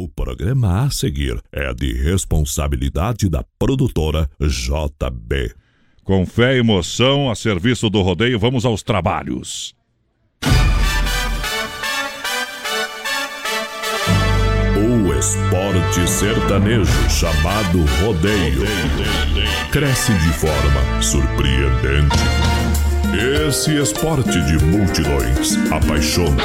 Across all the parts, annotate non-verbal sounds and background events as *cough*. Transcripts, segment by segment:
O programa a seguir é de responsabilidade da produtora JB. Com fé e emoção, a serviço do rodeio, vamos aos trabalhos. O esporte sertanejo chamado rodeio cresce de forma surpreendente. Esse esporte de multidões apaixona,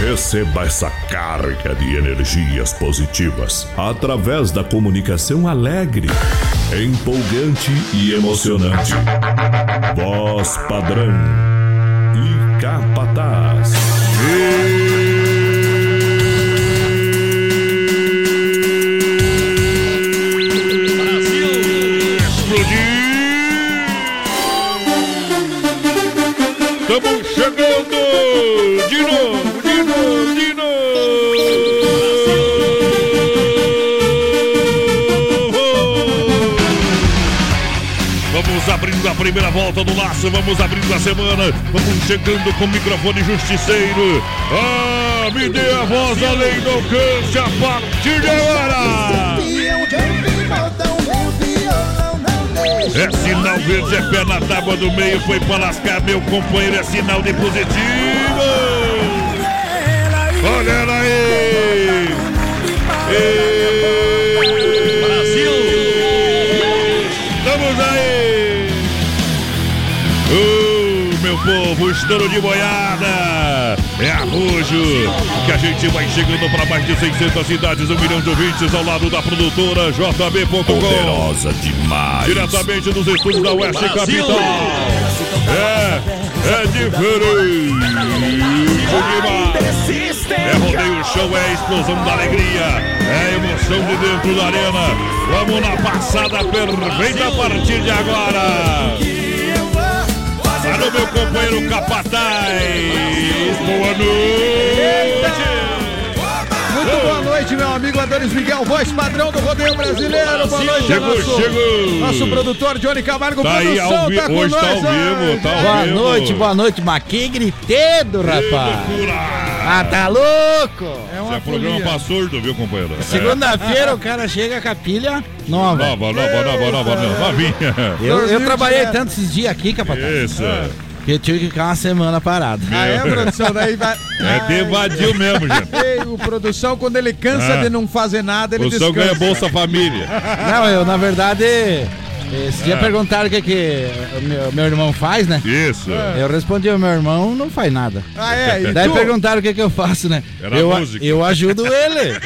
Receba essa carga de energias positivas através da comunicação alegre, empolgante e emocionante. Voz padrão e capataz. Estamos chegando primeira volta do laço, vamos abrindo a semana, vamos chegando com o microfone justiceiro. Ah, me dê a voz além do alcance a partir de agora. É sinal verde, é pé na tábua do meio, foi pra lascar meu companheiro, é sinal de positivo. Olha ela aí! Brasil! Povo, estouro de boiada! É arrojo que a gente vai chegando para mais de 600 cidades, um milhão de ouvintes ao lado da produtora JB.com. Poderosa demais. Diretamente dos estúdios da Oeste Capital. É, é diferente demais. É rodeio show, é explosão da alegria, é emoção de dentro da arena. Vamos na passada perfeita a partir de agora. Alô, meu companheiro Capataz. Boa noite. Muito boa noite, meu amigo Adonis Miguel, voz padrão do rodeio brasileiro. Boa noite, Chegou, nosso, chegou. nosso produtor Johnny Camargo. Tá aí produção, vi- tá com hoje tá nós, ao vivo, tá ao Boa vivo. noite, boa noite, mas que gritedo, rapaz. Ah, tá louco? É é programa pra surdo, viu, companheiro? Segunda-feira o cara chega com a pilha nova. Nova, nova, nova, nova, nova, novinha. Eu, eu 2000 trabalhei direto. tanto esses dias aqui, capataz, Isso. que eu tive que ficar uma semana parado. Ah, é, produção? Daí vai... É de vadio mesmo, gente. Ei, o produção, quando ele cansa Ah. de não fazer nada, ele Produção descansa. ganha Bolsa Família. Não, eu, na verdade, esse dia Ah. perguntaram o que, que o meu, meu irmão faz, né? Isso. Eu respondi, o meu irmão não faz nada. Ah, é? E Daí tu? perguntaram o que, que eu faço, né? Era eu, música. eu ajudo ele.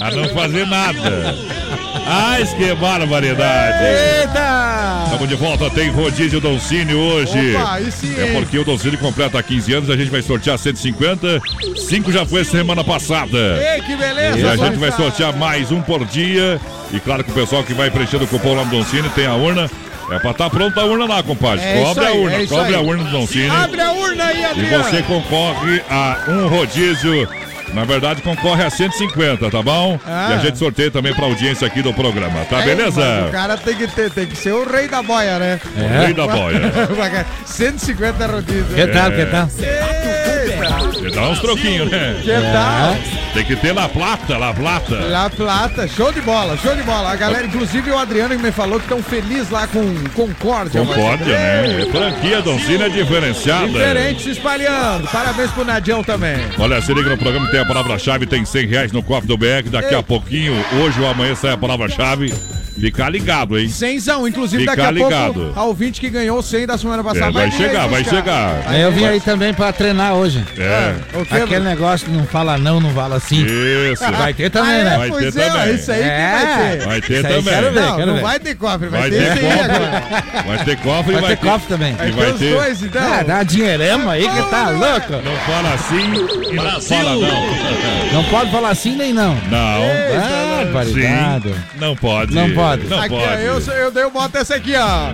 A não fazer nada. *laughs* Ai, que barbaridade. Eita! Estamos de volta, tem rodízio Doncini hoje. Opa, aí É porque o Doncini completa 15 anos, a gente vai sortear 150. 5 já foi semana passada. Ei, que beleza. E a gente vai sortear mais um por dia. E claro que o pessoal que vai preenchendo o cupom lá no Doncini tem a urna. É pra estar pronta a urna lá, compadre. É cobre isso a aí, urna, é cobre aí. a urna do Doncini. Abre a urna aí, E Adriano. você concorre a um rodízio. Na verdade, concorre a 150, tá bom? Ah. E a gente sorteia também pra audiência aqui do programa, tá É, beleza? O cara tem que ter, tem que ser o rei da boia, né? O rei da boia. *laughs* 150 rodízios. Que tal, que tal? Eita, Você dá uns troquinhos, né? que tal? Tem que ter La Plata, La Plata. La Plata, show de bola, show de bola. A galera, inclusive o Adriano que me falou que estão felizes lá com Concórdia. Concórdia, né? É franquia é diferenciada. Diferente se espalhando. Parabéns pro Nadião também. Olha, se liga no programa que tem a palavra-chave, tem 100 reais no cofre do BR. Daqui a pouquinho, hoje ou amanhã sai a palavra-chave. Fica ligado, hein? Cenzão, inclusive Fica daqui a ligado. pouco, a ouvinte que ganhou o 100 da semana passada. É, vai aí chegar, vai chegar. É, eu vim aí também pra treinar hoje. É, que, Aquele negócio não fala não, não fala sim. isso. Vai ter também, Ah, é, né? Vai pois ter é, também. isso aí que É. vai ter. Vai ter também. quero ver. Não, não ver. vai ter cofre, vai, Vai ter ter esse aí agora. cofre. Vai ter cofre e Vai vai ter cofre também. E Vai vai ter dois, então. Ah, dá uma dinheirama aí que tá louco. Não fala assim e não fala não. Não pode falar sim nem não. Não. Ah, barbaridade. Sim. Não pode. Não pode. Não Aqui, ó, pode. eu, eu dei o boto essa aqui, ó.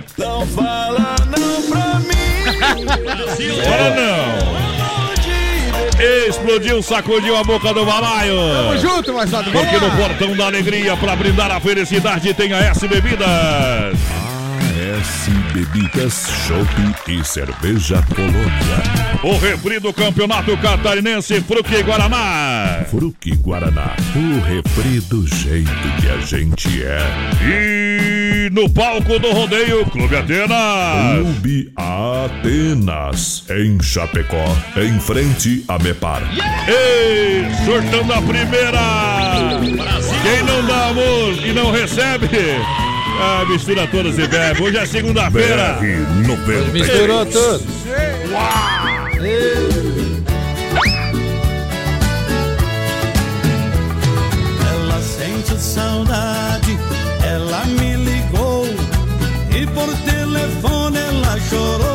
Fala não. Explodiu, sacudiu a boca do balaio. Tamo junto, moçada. Vamos Porque no portão da alegria, para brindar a felicidade, tem a S Bebidas. AS Bebidas, Chopp e Cerveja Colônia. O refri do campeonato catarinense Fruque Guaraná. Fruque Guaraná, o refri do jeito que a gente é. E no palco do rodeio, Clube Atenas. Clube Atenas, em Chapecó, em frente a Mepar. Ei, sortando a primeira. Quem não dá amor e não recebe, ah, mistura todas e bebe. Hoje é segunda-feira. BR 90. Misturou tudo. Ela sente saudade, ela me ela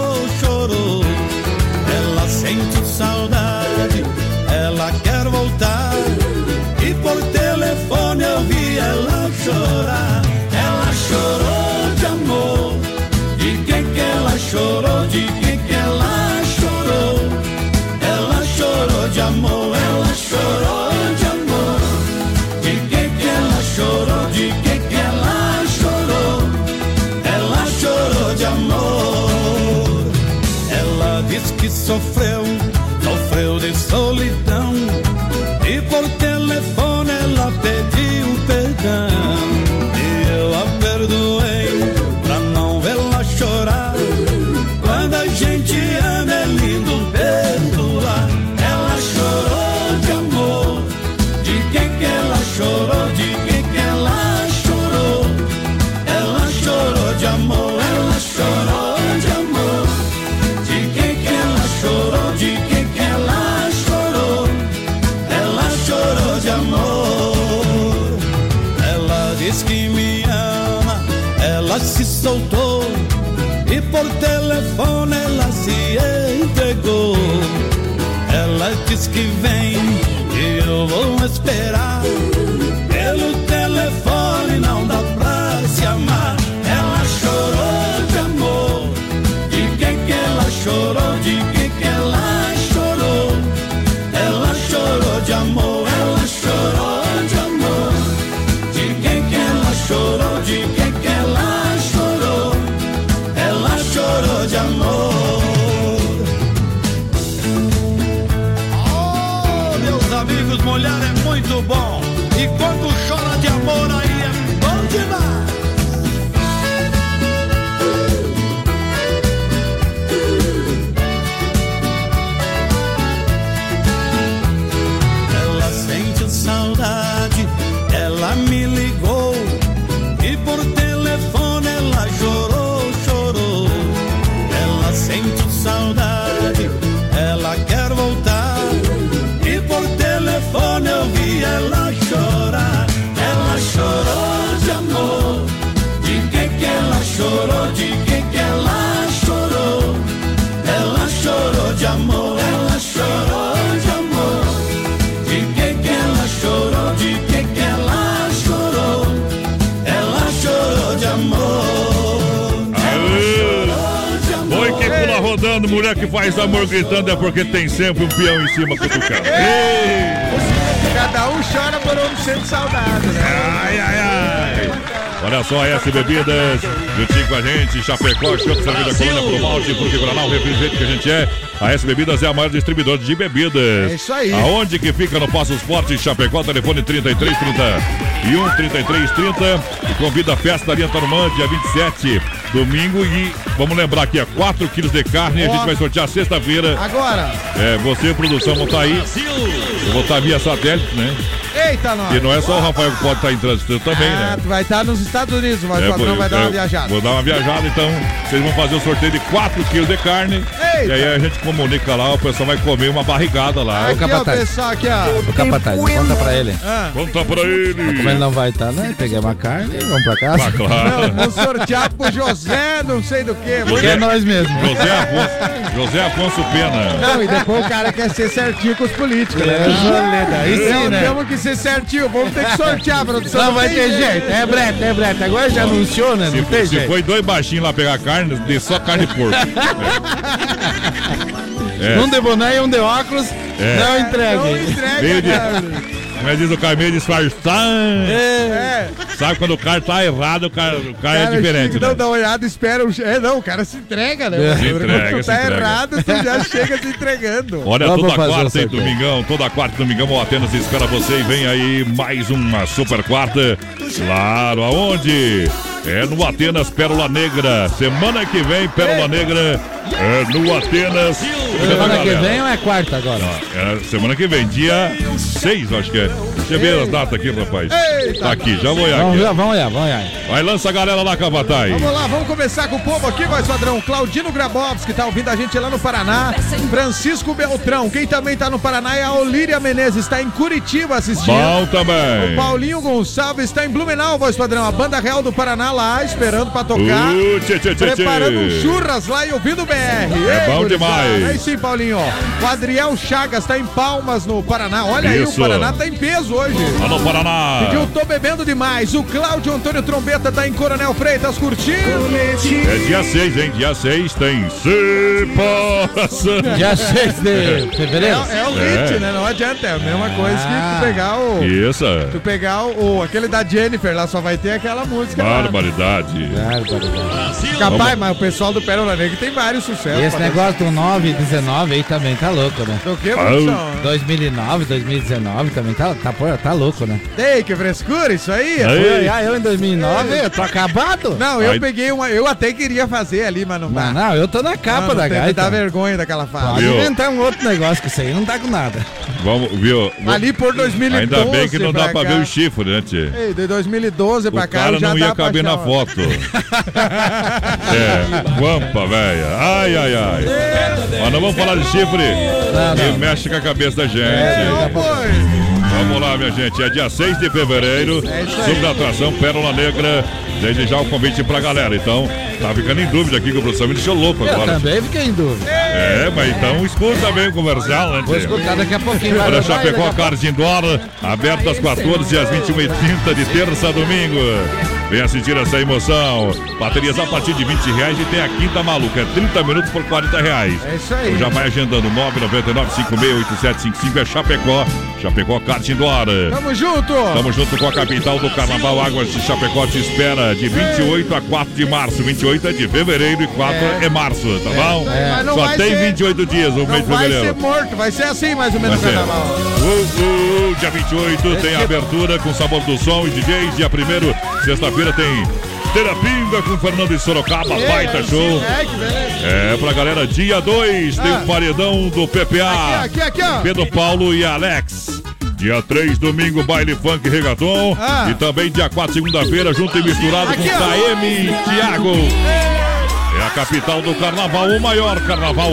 mulher que faz amor gritando é porque tem sempre um peão em cima cutucando. Cada um chora por um sente saudade, né? Ai, ai, ai. Olha só, S Bebidas, juntinho com a gente, Chapecó, Chopp, Cerveja Colônia, Pro Malte, porque Guaraná, o refrigerante que a gente é. A S Bebidas é a maior distribuidora de bebidas. É isso aí. Aonde que fica no Passo Esporte, Chapecó, telefone 3330 e 1 3330. E convida a festa ali Antarumã, dia 27, domingo. E vamos lembrar aqui, é 4 quilos de carne. A gente vai sortear sexta-feira. Agora, É, você, produção, vão estar aí. Eu vou estar via satélite, né? eita nós. E não é só o Rafael que pode estar em trânsito também, Ah, né? vai estar nos Estados Unidos, mas É, o patrão vai dar uma é, viajada. Vou dar uma viajada, então vocês vão fazer o sorteio de 4 quilos de carne. Eita. E aí a gente comunica lá, o pessoal vai comer uma barrigada lá. Aqui, ó, capataz. pessoal, aqui, ó. Ô, capataz, conta pra ele. Ah, Conta pra ele. Como ele não vai estar, né? Peguei uma carne e vamos pra casa. Ah, claro. não, vou sortear pro José, não sei do que. Porque é nós mesmo. José Afonso, José Afonso Pena. Não, e depois o cara quer ser certinho com os políticos, né? Aí sim, Não, né? temos que ser certinho, vamos ter que sortear, produção. Não vai ter jeito. É brete, é brete. Agora já anunciou, né? Não Se, tem se jeito. foi dois baixinhos lá pegar carne, dê só carne porco. *laughs* É. Um de boné e um de óculos. É. Não Não entregue. entrega, Meio de- cara. Mas diz o cara meio disfarçado. É. Sabe quando o cara tá errado, o cara, o cara é Cara, diferente. chega, né? Não, dá uma olhada, espera. o- É, não, o cara se entrega, né? Se Quando entrega, tu se tá entrega. errado, tu já chega se entregando. *laughs* Olha, Vamos toda quarta e domingão, toda quarta e domingão, o Atenas espera você e vem aí mais uma super quarta. Claro, aonde? É no Atenas Pérola Negra. Semana que vem, Pérola Negra é no Atenas. Semana que vem ou é quarta agora? É, semana que vem, dia 6, acho que é. Deixa eu ver as datas aqui, rapaz. Eita, Tá aqui, já vou olhar Vamos, aqui. ver, vamos olhar, vamos olhar. Vai, lança a galera lá, Cavatai. Vamos lá, vamos começar com o povo aqui, voz padrão. Claudino Grabowski tá ouvindo a gente lá no Paraná. Francisco Beltrão, quem também tá no Paraná é a Olíria Menezes, está em Curitiba assistindo. Bom O também. Paulinho Gonçalves está em Blumenau, voz padrão. A banda real do Paraná lá, esperando pra tocar. Uh, tchê, tchê, tchê. Preparando um churras lá e ouvindo o BR. É bom gurizada. demais. Aí sim, Paulinho. ó. O Adriel Chagas tá em Palmas, no Paraná. Olha aí, o Isso. Paraná tá em peso hoje. Alô, Paraná. Pediu, tô bebendo demais. O Cláudio Antônio Trombeta tá em Coronel Freitas curtindo. É dia 6, hein? Dia 6 tem Se Passa. Dia 6 de É, fevereiro. é o É. hit, né? Não adianta. É a mesma coisa que Ah. tu pegar o. Isso. Tu pegar o, o- aquele da Jennifer lá, só vai ter aquela música. lá. Barbaridade. Barbaridade. Capaz, mas o pessoal do Pérola Negra tem vários sucessos. Esse pra- negócio do 9 e 19 aí também tá louco, né? Do que, Ah, produção? 2009, 2019 também tá, tá, tá louco, né? Ei, que frescura isso aí? Aí. Ah, eu em 2009, eu tô acabado? Não, eu Aí- peguei uma. Eu até queria fazer ali, mas não dá. Não, não, eu tô na capa Não, da tem que gaita. Dá vergonha daquela fase. Pode inventar um outro negócio que isso aí não tá com nada. Vamos, viu? Ali por 2012. Ainda bem que não dá pra cá. ver o chifre, né, tchê? Ei, de 2012 O pra cá cara já não dá ia pra caber na achar- foto. *laughs* é, guampa, velha. Ai, ai, ai. Mas não vamos falar de chifre. Não, mexe com a cabeça da gente. Foi. Vamos lá, minha gente. É dia 6 de fevereiro. É. Sobre a atração Pérola Negra. Desde já o convite pra galera. Então, tá ficando em dúvida aqui que o professor me deixou louco Eu agora. também fiquei em dúvida. É, mas então escuta bem o comercial, né, Vou escutar daqui a pouquinho. Olha, Chapecó a pouco- Cars Indoor, aberto às 14 e às 21h30 de terça a domingo. Vem assistir essa emoção. Baterias a partir de 20 reais e tem a quinta maluca. É 30 minutos por 40 reais. É isso aí. Já vai agendando 999-568755 é Chapecó. Chapecó Kart Indoor. Tamo junto. Estamos junto com a capital do Carnaval Águas de Chapecó te espera de 28 a 4 de março. 28 é de fevereiro e 4 é, É. março, tá bom? Mas não Só vai tem ser- 28 dias o mês de vai fevereiro. ser morto, vai ser assim mais ou Vai menos o carnaval. Uh, uh, dia 28 tem a abertura com sabor do som e DJs. Dia 1 sexta-feira tem Terapinga com Fernando de Sorocaba, baita show. É, que beleza. É, pra galera, dia 2 tem Ah. o paredão do PPA. Aqui, aqui, ó. Pedro Paulo e Alex. Dia 3, domingo, baile funk reggaeton. Ah. E também dia 4, segunda-feira, junto e misturado Aqui, com. KM e Thiago. É a capital do carnaval, o maior carnaval.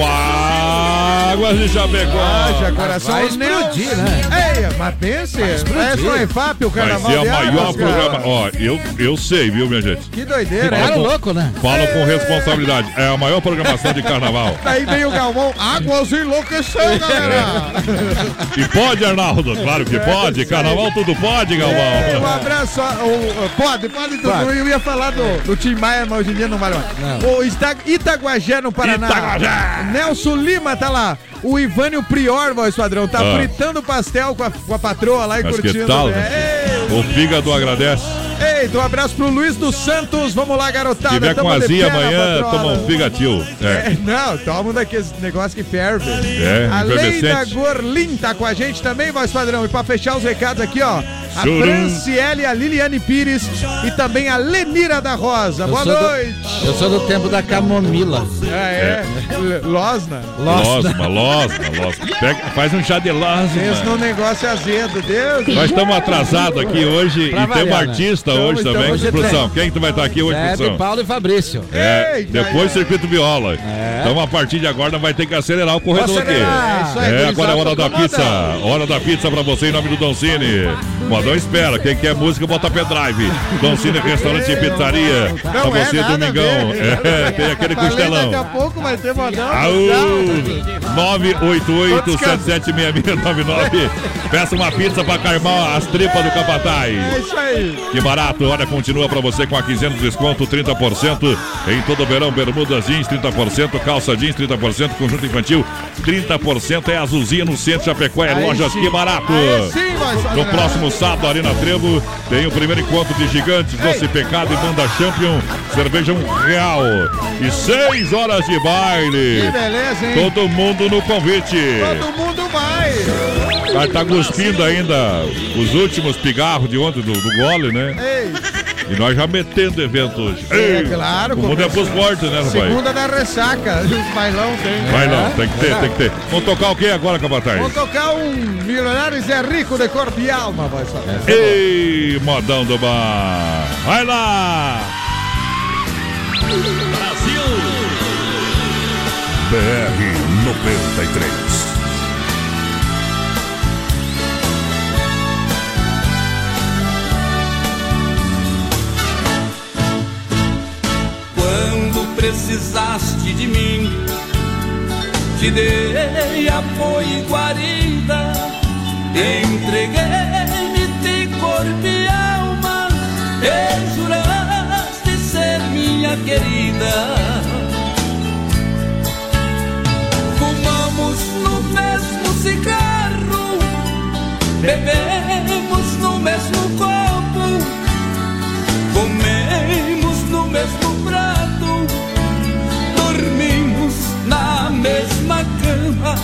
Águas de Chapecó. Haja coração vai explodir, Nelson. né? Ei, mas pense, é só EFAP o Vai carnaval ser a maior cara. programa. Ó, eu, eu sei, viu, minha gente? Que doideira, Ficaram é? louco, né? Falo com responsabilidade. É a maior programação de carnaval. *laughs* Daí vem o Galvão, Águas enlouqueceu, *laughs* galera. E pode, Arnaldo? Claro que pode. Carnaval tudo pode, Um Galvão. abraço, ó, o- o- pode, pode tudo. Pode. Eu ia falar do, do Tim Maia, mas hoje em dia não vale mais. O Ita- Itaguajé, no Paraná. Itaguajé. Nelson Lima tá lá. O Ivânio Prior, voz padrão, tá Ah. fritando pastel com a, com a patroa lá e Mas que curtindo. tal, né? né? O fígado agradece. Ei, Eita, um abraço pro Luiz dos Santos. Vamos lá, garotada. Se tiver com azia amanhã, toma um figatil. É. É, não, toma um daqueles negócios que ferve. É, a Leida. Gorlin tá com a gente também, voz padrão. E pra fechar os recados aqui, ó. A Churum. Franciele, a Liliane Pires e também a Lenira da Rosa. Eu Boa sou do- noite. Eu sou do tempo da camomila. É, é. Losna. Losma, losma, losma. Pega, faz um chá de Pensa num negócio azedo, Deus. Nós estamos atrasados aqui hoje Pra e temos variar, né? artista Então, hoje então, também. hoje produção, quem que tu vai estar aqui hoje, Zé, produção? Paulo e Fabrício. É, Eita, depois ai, circuito viola. É. Então a partir de agora vai ter que acelerar o corredor aqui. acelerar. É isso aí, É, agora é a hora da pizza. Hora da pizza pra você em nome do Don Cine. Uma não espera. Quem quer música, bota pendrive. Dom Cine Restaurante e Pizzaria. Pra Não é você, domingão. É, *laughs* tem aquele costelão. Daqui a pouco vai ter modão. Aú! 988-776699. Peça uma pizza pra caimar as tripas do Capataz. É isso aí. Que barato, olha, continua pra você com a quinzena de desconto, 30% em todo o verão, bermudas jeans, 30%, calça jeans, 30%, conjunto infantil, 30% é azulzinha no centro Chapecó, é lojas sim. que barato. Sim, No próximo sábado, Arena Trevo, tem o primeiro encontro de gigantes, Doce Pecado e Banda Champion, cerveja um real e seis horas de Que baile. beleza, hein? Todo mundo no convite. Todo mundo vai. Cara tá cuspindo ainda os últimos pigarros de ontem do, do gole, né? Ei, E nós já metendo evento hoje. é Ei, claro. O mundo é pros fortes, né, rapaz? Segunda da ressaca. *laughs* Os bailão tem. Vai É. não, tem que ter, tem que ter. Vamos tocar o que agora, Capataz? Vamos tocar um Milionários é Rico de Cor de Alma, voz padrão. Ei, modão do bar. Vai lá! BR 93. Precisaste de mim, te dei apoio e guarida, entreguei-me de corpo e alma, e juraste ser minha querida. Fumamos no mesmo cigarro, bebemos no mesmo copo. Comemos no mesmo prato, mesma cama.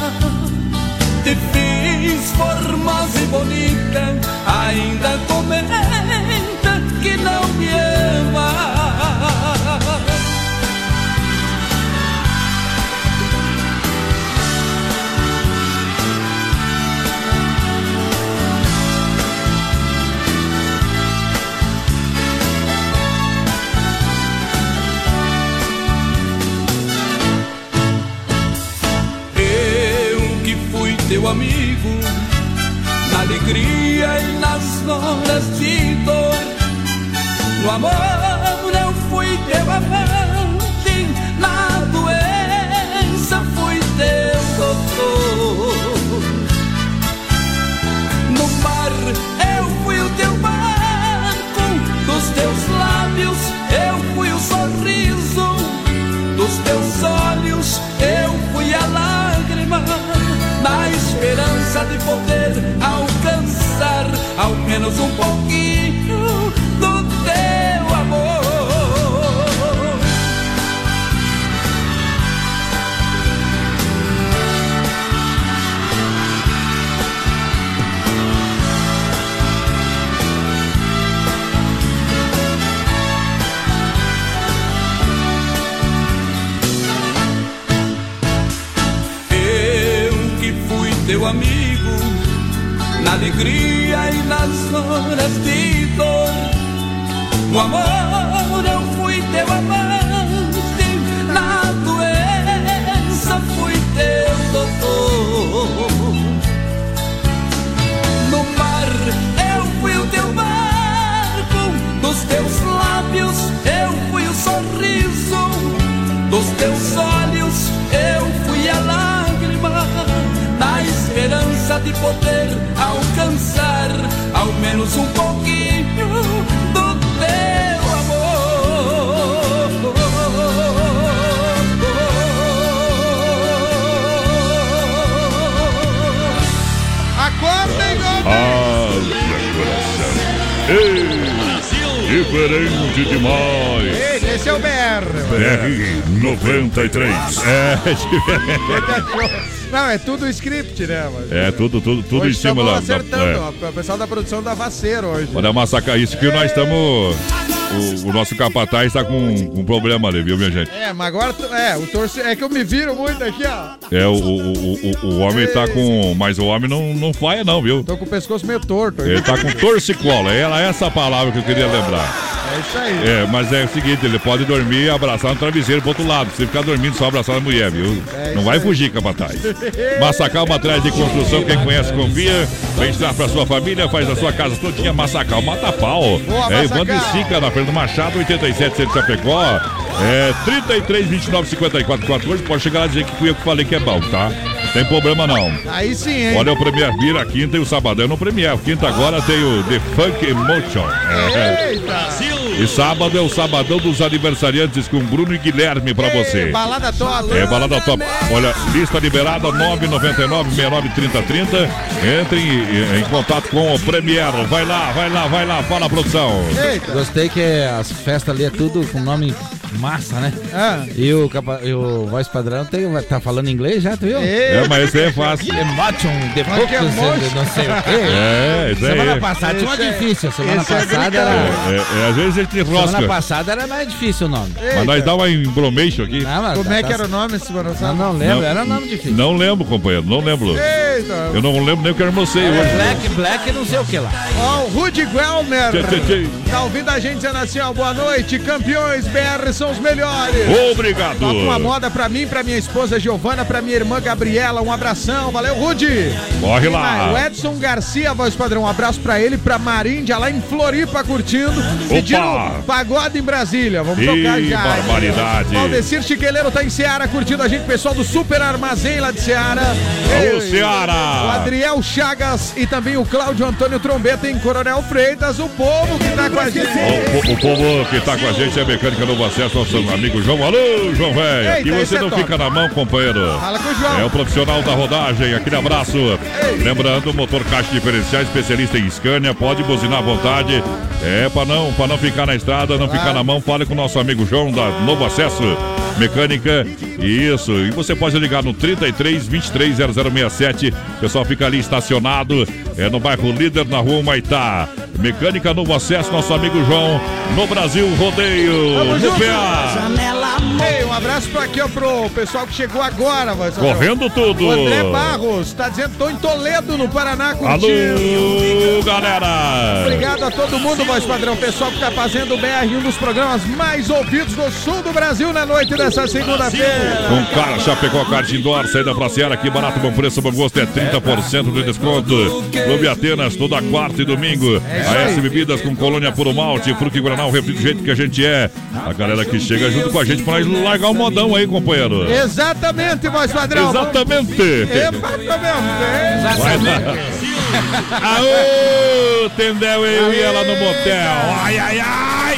Te fiz formosa e bonita, ainda comenta que não me ama. Teu amigo, na alegria e nas horas de dor. No amor eu fui teu amante, poder alcançar ao menos um pouquinho alegria e nas horas de dor. No amor eu fui teu amante, na doença fui teu doutor. No mar eu fui o teu barco, dos teus lábios eu fui o sorriso, dos teus olhos de poder alcançar ao menos um pouquinho do teu amor. Acorda, hein, Gomes? Haja coração. Ei, diferente demais. Esse é o BR. BR 93. É, *laughs* diferente. Não, é tudo script, né? Mas... É, tudo, tudo, tudo Hoje em cima da. acertando, é. ó. O pessoal da produção da Vaceiro hoje. Olha, massacrar isso que nós estamos. O, o nosso capataz está com um problema ali, viu, minha gente? É, mas agora, é, o torce... é que eu me viro muito aqui, ó. É, o, o, o, o- homem tá com. Mas o homem não, não falha, não, viu? Tô com o pescoço meio torto. Ele tá com torcicolo. Era essa a palavra que eu queria lembrar. É isso aí. É, mas é o seguinte, ele pode dormir e abraçar no travesseiro pro outro lado. Se ficar dormindo, só abraçar a mulher, viu? É Não vai fugir, capataz. Massacal Materiais de Construção, quem conhece, confia. Vem estar pra sua família, faz a sua casa todinha. Massacal Mata Pau. Boa, É. Evandro e Sica, na Fernando Machado, 87, centro Chapecó. É, 33, 29, 54, 14. Pode chegar lá e dizer que fui eu que falei que é bom, tá? Tem problema não. Aí sim, hein? Olha o Premier Beer, a quinta e o sabadão no Premier. Quinta agora tem o The Funk Emotion. É. Eita! E sábado é o sabadão dos aniversariantes com Bruno e Guilherme pra Ei, você. Balada top. É balada top. Olha, lista liberada 999 69 30 30. Entre em, em contato com o Premier. Vai lá, vai lá, vai lá, fala produção. Eita! Gostei que as festas ali é tudo com nome massa, né? Ah. E o, capa- e o voz padrão tem, tá falando inglês já, tu viu? Ei, É, mas esse aí é fácil. The Mas que focus, não sei o quê. É, isso aí. Semana passada tinha uma é- difícil. Semana é passada era. É, é, às vezes a gente Semana rosca. passada era mais difícil o nome. Mas nós dá uma embromation aqui. Não, mas Como tá- é que tá- era o nome semana Não, passada? não lembro, Não. era nome difícil. Não lembro, companheiro, não lembro. Eita! Eu não lembro nem o que eu almocei hoje. Black, Black, não sei o que lá. Ó, o Rudy Guelmer. Tchê, tchê, tchê. Tá ouvindo a gente dizendo assim, ó, boa noite, campeões BR são os melhores. Obrigado. Toca uma moda pra mim, pra minha esposa Giovana, pra minha irmã Gabriela. Um abração, valeu, Rudy. Corre lá. O Edson Garcia, voz padrão, um abraço pra ele, pra Maríndia, lá em Floripa, curtindo. Pedindo pagode em Brasília. Vamos Ih, tocar já. barbaridade. Valdecir Chiqueleiro tá em Seara, curtindo a gente, pessoal do Super Armazém lá de Seara. Ei, Seara. O Adriel Chagas e também o Cláudio Antônio Trombeta em Coronel Freitas, o povo que tá com a gente. O, o- o povo que tá com a gente é a Mecânica Novo Acesso, nosso amigo João. Alô, João Velho. Eita, esse você é não fica na mão, companheiro. Fala com o João. É o profissional da rodagem, aquele abraço. Lembrando, motor caixa diferencial, especialista em Scania, pode buzinar à vontade. É, pra não, pra não ficar na estrada, não ficar na mão, fale com o nosso amigo João da Novo Acesso Mecânica. Isso, e você pode ligar no 33 23 0067. O pessoal fica ali estacionado, é no bairro Líder, na rua Maitá. Mecânica Novo Acesso, nosso amigo João, no Brasil Rodeio. Tamo Um abraço pra aqui, ó, pro pessoal que chegou agora, padrão. Correndo tudo. O André Barros tá dizendo, tô em Toledo, no Paraná, curtindo. Alô, galera! Obrigado a todo mundo, voz padrão. Pessoal que tá fazendo o BR, um dos programas mais ouvidos do sul do Brasil na noite dessa segunda-feira. Com cara, Chapecó, Kart Indoor, saída pra Seara, aqui barato, bom preço, bom gosto, é 30% de desconto. Clube Atenas, toda quarta e domingo. A S Bebidas com colônia puro malte, fruta e guaraná, o refri do jeito que a gente é. A galera que chega junto com a gente pra nós largar o modão aí, companheiro. Exatamente, voz padrão. Exatamente. Exatamente. Aô, Tendel, eu ia lá no motel. Ai, ai, ai.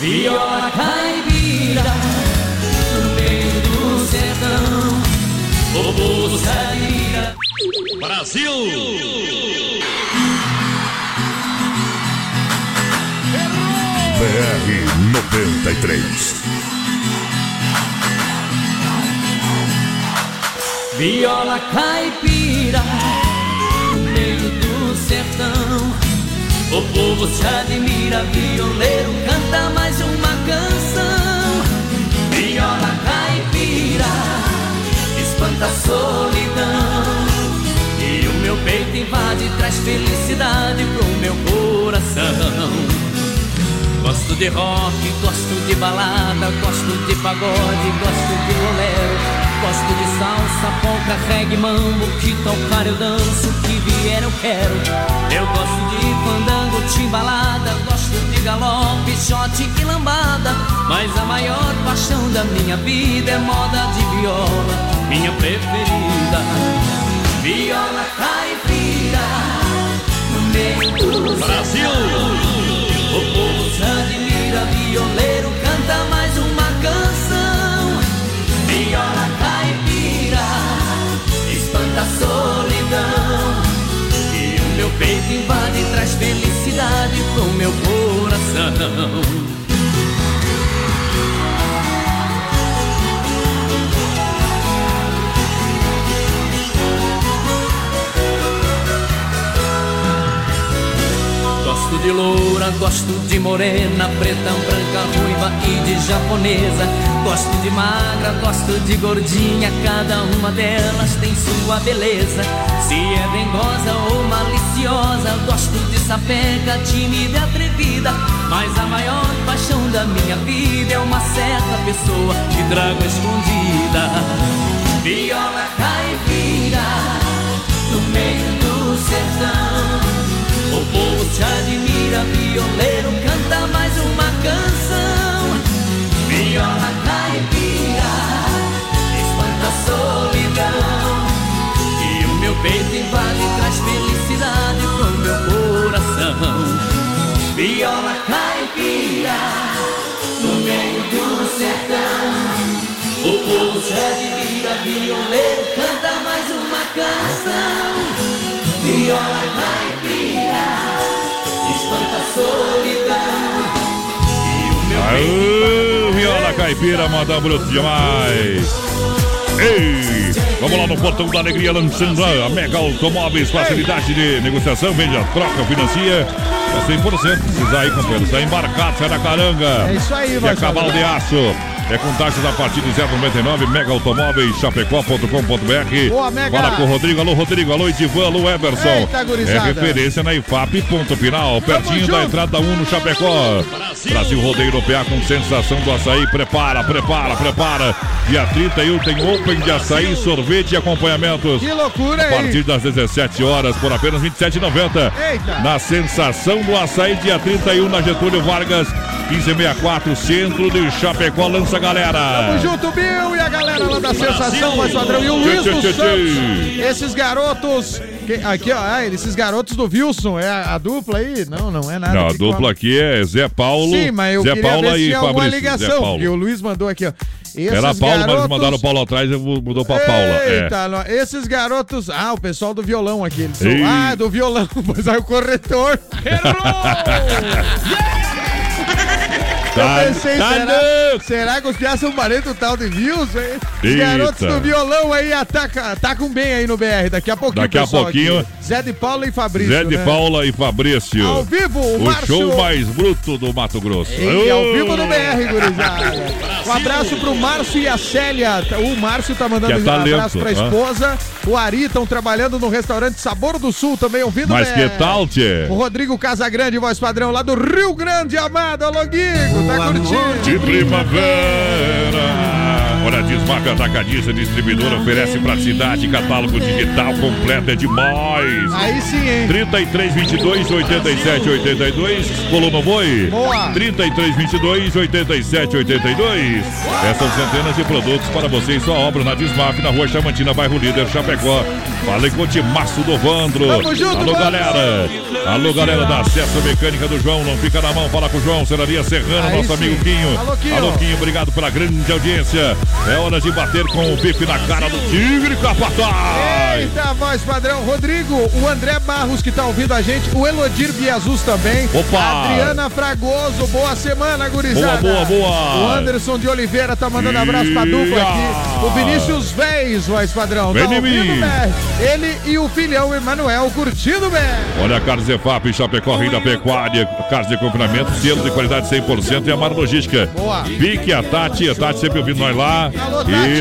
Viola caipira no meio do sertão, o povo BR 93. Viola caipira no meio do sertão, o povo se admira, violeiro canta mais uma canção. Viola caipira espanta a solidão. E o meu peito invade, traz felicidade pro meu coração. Gosto de rock, gosto de balada, gosto de pagode, gosto de bolero, gosto de salsa, polca, reggae, mambo, que tocar eu danço, que vier eu quero. Eu gosto de fandango, timbalada, gosto de galope, shot e lambada, mas a maior paixão da minha vida é moda de viola, minha preferida. Viola caipira, no meio do Brasil. Admira, violeiro canta mais uma canção. Viola caipira, espanta a solidão. E o meu peito invade, traz felicidade pro meu coração. De loura, gosto de morena, preta, branca, ruiva e de japonesa. Gosto de magra, gosto de gordinha, cada uma delas tem sua beleza. Se é dengosa ou maliciosa, gosto de sapeca, tímida e atrevida. Mas a maior paixão da minha vida é uma certa pessoa que trago escondida. Viola caipira, no meio do sertão. O povo te admira, violeiro, canta mais uma canção. Viola caipira, espanta a solidão. E o meu peito invade traz felicidade pro meu coração. Viola caipira, no meio do sertão. O povo te admira, violeiro, canta mais uma canção. Viola caipira, Aô, viola caipira, manda bruto demais. Ei, vamos lá no Portão da Alegria, lançando a Mega Automóveis, facilidade de negociação, vende a troca, financia. É 100%, precisar aí, companheiro. Está embarcado, sai da caranga. É isso aí, E vai a cavalo de aço. É com taxas a partir de 0,99, Mega Automóveis, chapecó.com.br. Fala com o Rodrigo, alô Rodrigo, alô Edivan, alô Everson. Eita, é referência na IFAP, ponto final, pertinho da entrada 1 no Chapecó. Brasil Rodeio no PA com sensação do açaí. Prepara, prepara, prepara. Dia 31 tem Open de açaí, sorvete e acompanhamentos. Que loucura, A partir hein? das 17 horas, por apenas R$ 27,90. Eita. Na sensação do açaí, dia 31, na Getúlio Vargas, 1564, centro de Chapecó. Lança a galera. Tamo junto, Bill e a galera lá da Sensação, voz padrão. E o Luiz Tchê. Esses garotos. que- aqui, ó, ah, esses garotos do Wilson. É a, a dupla aí? Não, não é nada. Não, a dupla aqui é Zé Paulo. Sim, mas eu Zé queria Paula ver se e alguma ligação. Paulo. Porque o Luiz mandou aqui, ó. Esses Era Paulo, mas garotos... mandaram o Paulo atrás e mudou pra Paula. É. Eita, nó- esses garotos. Ah, o pessoal do violão aqui. Eles são... Ah, do violão. *laughs* Mas aí o corretor. *laughs* Tá- Eu pensei, tá será, será que os piás são parentes do tal de Wilson, hein? Os garotos do violão aí ataca- atacam bem aí no BR. Daqui a pouquinho, Daqui a pouquinho. aqui. Zé de Paula e Fabrício. Zé de né? Paula e Fabrício. Ao vivo, o, O Márcio. show mais bruto do Mato Grosso. E ao vivo no BR, gurizada. Um abraço pro Márcio e a Célia. O Márcio tá mandando é um talento, abraço pra esposa. O Ari estão trabalhando no restaurante Sabor do Sul também, ouvindo Mas o que BR. tal, tchê? O Rodrigo Casagrande, voz padrão, lá do Rio Grande, amado. Alô, Guigo, tá curtindo? De primavera. Olha, Desmafe Atacadista Distribuidora oferece praticidade, catálogo digital completo, é demais. Aí sim, hein? 33 22 87 82 Colono Boi. Boa. 33 22 87 82. Essas centenas de produtos para você e sua obra na Desmaf, na rua Chamantina, bairro Líder, Chapecó. Falei com o Timaço do Vandro. Tamo junto, Alô, galera. Alô, galera da Acesso Mecânica do João. Não fica na mão, fala com o João. Seraria Serrano, Aí nosso sim. amigo Quinho. Alô, Quinho. Alô, Quinho, obrigado pela grande audiência. É hora de bater com o bife na cara do Tigre Capataz. Eita, voz padrão. Rodrigo, o André Barros que tá ouvindo a gente, o Elodir Biazus também. Opa. Adriana Fragoso, boa semana, gurizada. Boa, boa, boa. O Anderson de Oliveira tá mandando abraço pra dupla aqui. O Vinícius Vez, voz padrão. Vem tá ouvindo. Ele e o filhão Emanuel curtindo, BR. Olha a Carnes EFAP, Chapecó, Rei da Pecuária, carnes de confinamento, selo de qualidade 100% e a Mar Logística. Boa. Pique a Tati, a Tati sempre ouvindo nós lá.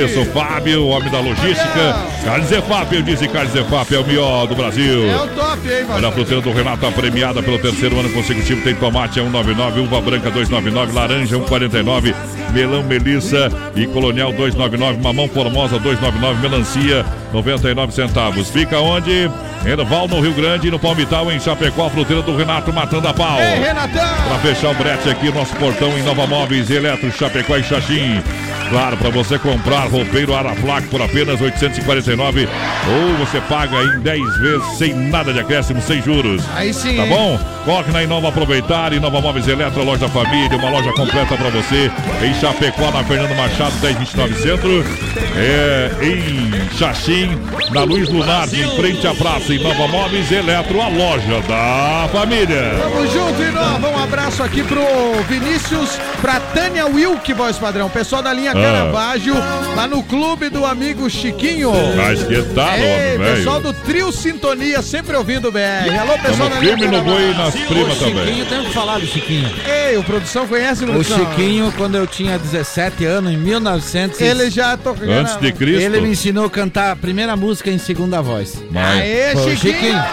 Isso, Fábio, homem da logística. Carnes EFAP, eu disse Carnes EFAP, é o melhor do Brasil. É o top, hein, Olha a fruteira do Renato, a premiada pelo terceiro ano consecutivo. Tem tomate a 1,99, uva branca 2,99, laranja 1,49, melão Melissa e colonial 2,99, mamão formosa 2,99, melancia 99 centavos. Fica onde? Erval, no Rio Grande, no Palmital, em Chapecó, a fruteira do Renato matando a pau. Ei, Renatão. Para fechar o brete aqui, nosso portão em Nova Móveis, Eletro, Chapecó e Xaxim. Claro, para você comprar roupeiro Araflac por apenas 849 ou você paga em 10 vezes sem nada de acréscimo, sem juros. Aí sim, Tá bom? Corre na Inova Aproveitar, Inova Móveis Eletro, loja da família, uma loja completa para você em Chapecó, na Fernando Machado, 1029 Centro. É, em Xaxim, na Luiz Lunardi, em frente à praça, Inova Móveis Eletro, a loja da família. Tamo junto e nova. Um abraço aqui pro Vinícius, pra Tânia Wilk, voz padrão. Pessoal da linha Caravaggio, lá no clube do amigo Chiquinho. Mas que tal, Ei, homem, pessoal do Trio Sintonia, sempre ouvindo o BR. Alô, pessoal Tamo da firme no boi e nas primas também. Chiquinho, tem que falar do Chiquinho. Ei, o produção conhece o O? Chiquinho, quando eu tinha 17 anos, em 1900, Ele já tocou. Antes de Cristo. ele me ensinou a cantar a primeira música em segunda voz. Mas- Aê, Chiquinho. Chiquinho.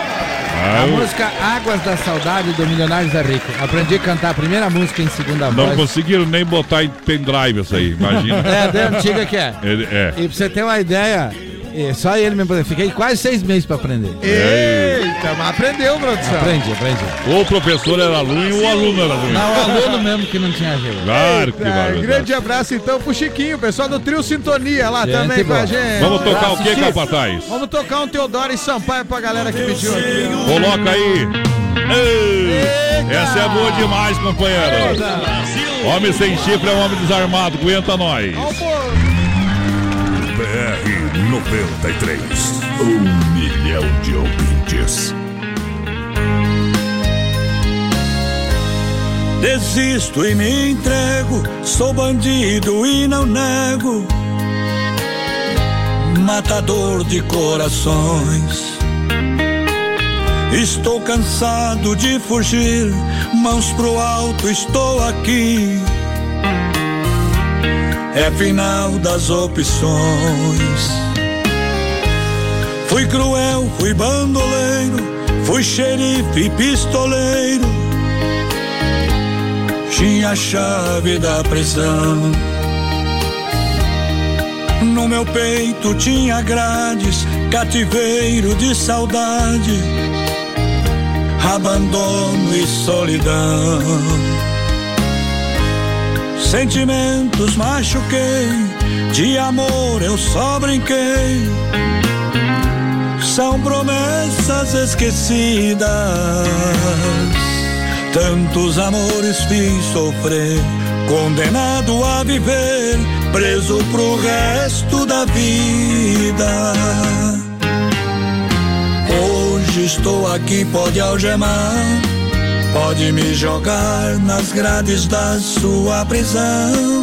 A música Águas da Saudade do Milionários é Rico. Aprendi a cantar a primeira música em segunda não voz. conseguiram nem botar em pendrive isso aí, imagina. É, da antiga que é. É. E pra você ter uma ideia, eh, só ele mesmo. Fiquei quase seis meses pra aprender. Eita, mas aprendeu, produção. Aprendi, aprendi. Ou o professor era ruim ou o aluno era ruim. Não, o aluno mesmo que não tinha jeito. Claro que vai. grande abraço então pro Chiquinho, pessoal do Trio Sintonia lá Gente também com a gente. Vamos tocar o que, capataz? Vamos tocar um Teodoro e Sampaio pra galera que pediu aqui. ó. Coloca aí. Ei, essa é boa demais, companheiro. Homem sem chifre é um homem desarmado. Aguenta nós. Pô. BR 93. Um milhão de ouvintes. Desisto e me entrego, sou bandido e não nego. Matador de corações. Estou cansado de fugir, mãos pro alto, estou aqui. É final das opções. Fui cruel, fui bandoleiro, fui xerife e pistoleiro tinha a chave da prisão. No meu peito tinha grades, cativeiro de saudade, abandono e solidão. Sentimentos machuquei, de amor eu só brinquei. São promessas esquecidas. Tantos amores fiz sofrer, condenado a viver, preso pro resto da vida. Hoje estou aqui, pode algemar, pode me jogar nas grades da sua prisão.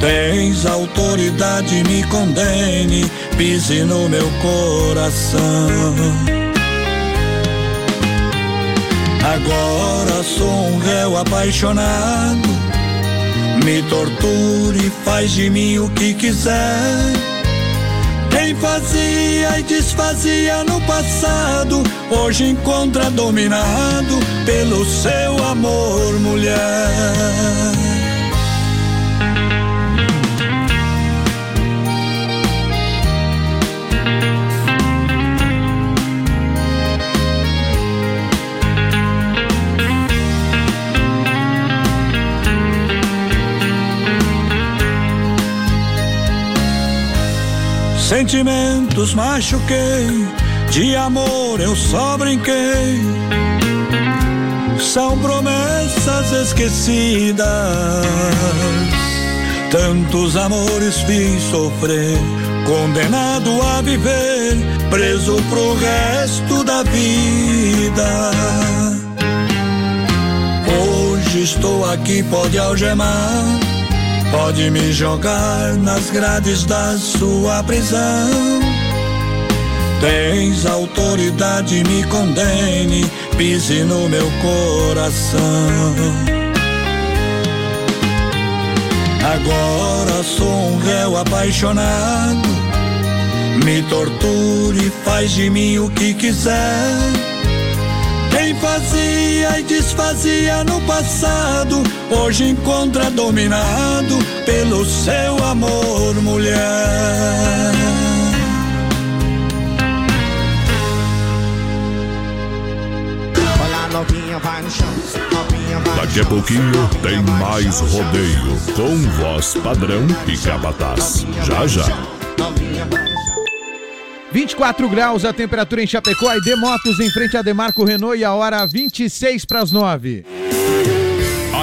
Tens autoridade, me condene, pise no meu coração. Agora sou um réu apaixonado. Me torture, faz de mim o que quiser. Quem fazia e desfazia no passado, hoje encontra dominado pelo seu amor, mulher. Sentimentos machuquei, de amor eu só brinquei. São promessas esquecidas. Tantos amores fiz sofrer, condenado a viver, preso pro resto da vida. Hoje estou aqui, pode algemar. Pode me jogar nas grades da sua prisão. Tens autoridade, me condene, pise no meu coração. Agora sou um réu apaixonado. Me torture, faz de mim o que quiser. Quem fazia e desfazia no passado, hoje encontra dominado pelo seu amor, mulher. Daqui a pouquinho tem mais rodeio com voz padrão e capataz. Já já. 24 graus a temperatura em Chapecó, ID Motos em frente a Demarco Renault e a hora 26 para as 9.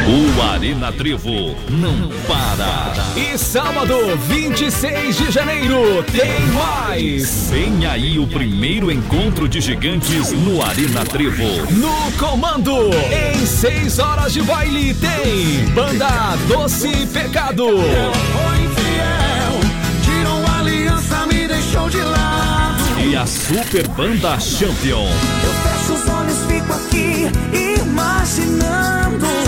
O Arena Trevo não para. E sábado, 26 de janeiro, tem mais. Vem aí o primeiro encontro de gigantes no Arena Trevo. No comando, em 6 horas de baile, tem Banda Doce Pecado. Foi infiel, tirou a aliança, me deixou de lado. E a Super Banda Champion. Eu fecho os olhos, fico aqui imaginando.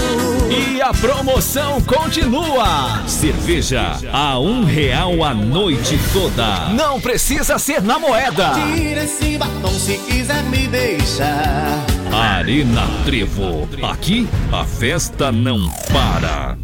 E a promoção continua. Cerveja a um real a noite toda. Não precisa ser na moeda. Tira esse batom se quiser me deixar. Arena Trevo. Aqui a festa não para.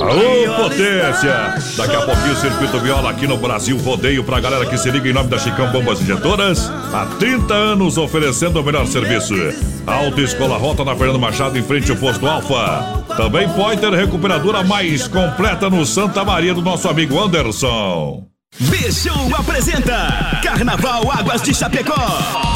Alô, potência! Daqui a pouquinho, Circuito Viola aqui no Brasil Rodeio pra galera que se liga em nome da Chicão Bombas Injetoras. Há 30 anos oferecendo o melhor serviço. Autoescola Rota na Fernando Machado, em frente ao posto Alfa. Também Pointer Recuperadora mais completa no Santa Maria do nosso amigo Anderson. Bichão apresenta Carnaval Águas de Chapecó.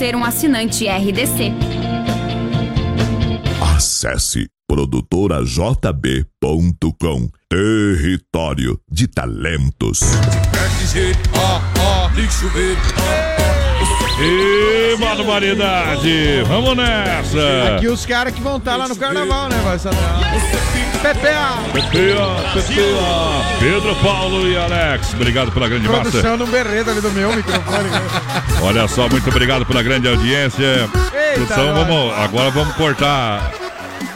ser um assinante RDC. Acesse produtorajb.com Território de Talentos. E barbaridade! Vamos nessa! Aqui os caras que vão estar lá no carnaval, né, vai. PPA! PPA, PPA, Pedro Paulo e Alex, obrigado pela grande massa. Produção no berreta ali do meu microfone. *laughs* Olha só, muito obrigado pela grande audiência. Produção, nós. vamos, agora vamos cortar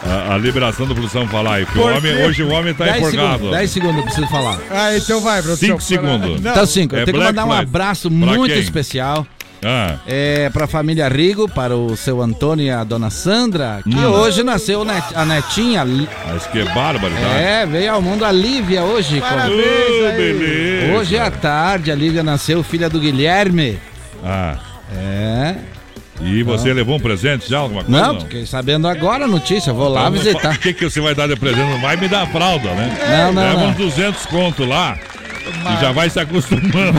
a, a liberação do produção falar aí, porque homem, hoje o homem tá 10 enforcado. segundos, 10 segundos, eu preciso falar. Ah, então vai, produção. 5 segundos. Não. Então, cinco. Eu É tenho que Black mandar um abraço Pra muito quem? especial. Ah, É, pra família Rigo, para o seu Antônio e a dona Sandra, que Hum. hoje nasceu net- a netinha. Mas que barbaridade. É, veio ao mundo a Lívia hoje. Parabéns aí. beleza. Hoje à tarde a Lívia nasceu, filha do Guilherme. Ah, É. e você levou um presente já, alguma coisa? Não, fiquei sabendo agora a notícia, vou lá Então, visitar. *laughs* O que, que você vai dar de presente? Não vai me dar fralda, né? Não, não, Leva não. uns 200 conto lá e já vai se acostumando.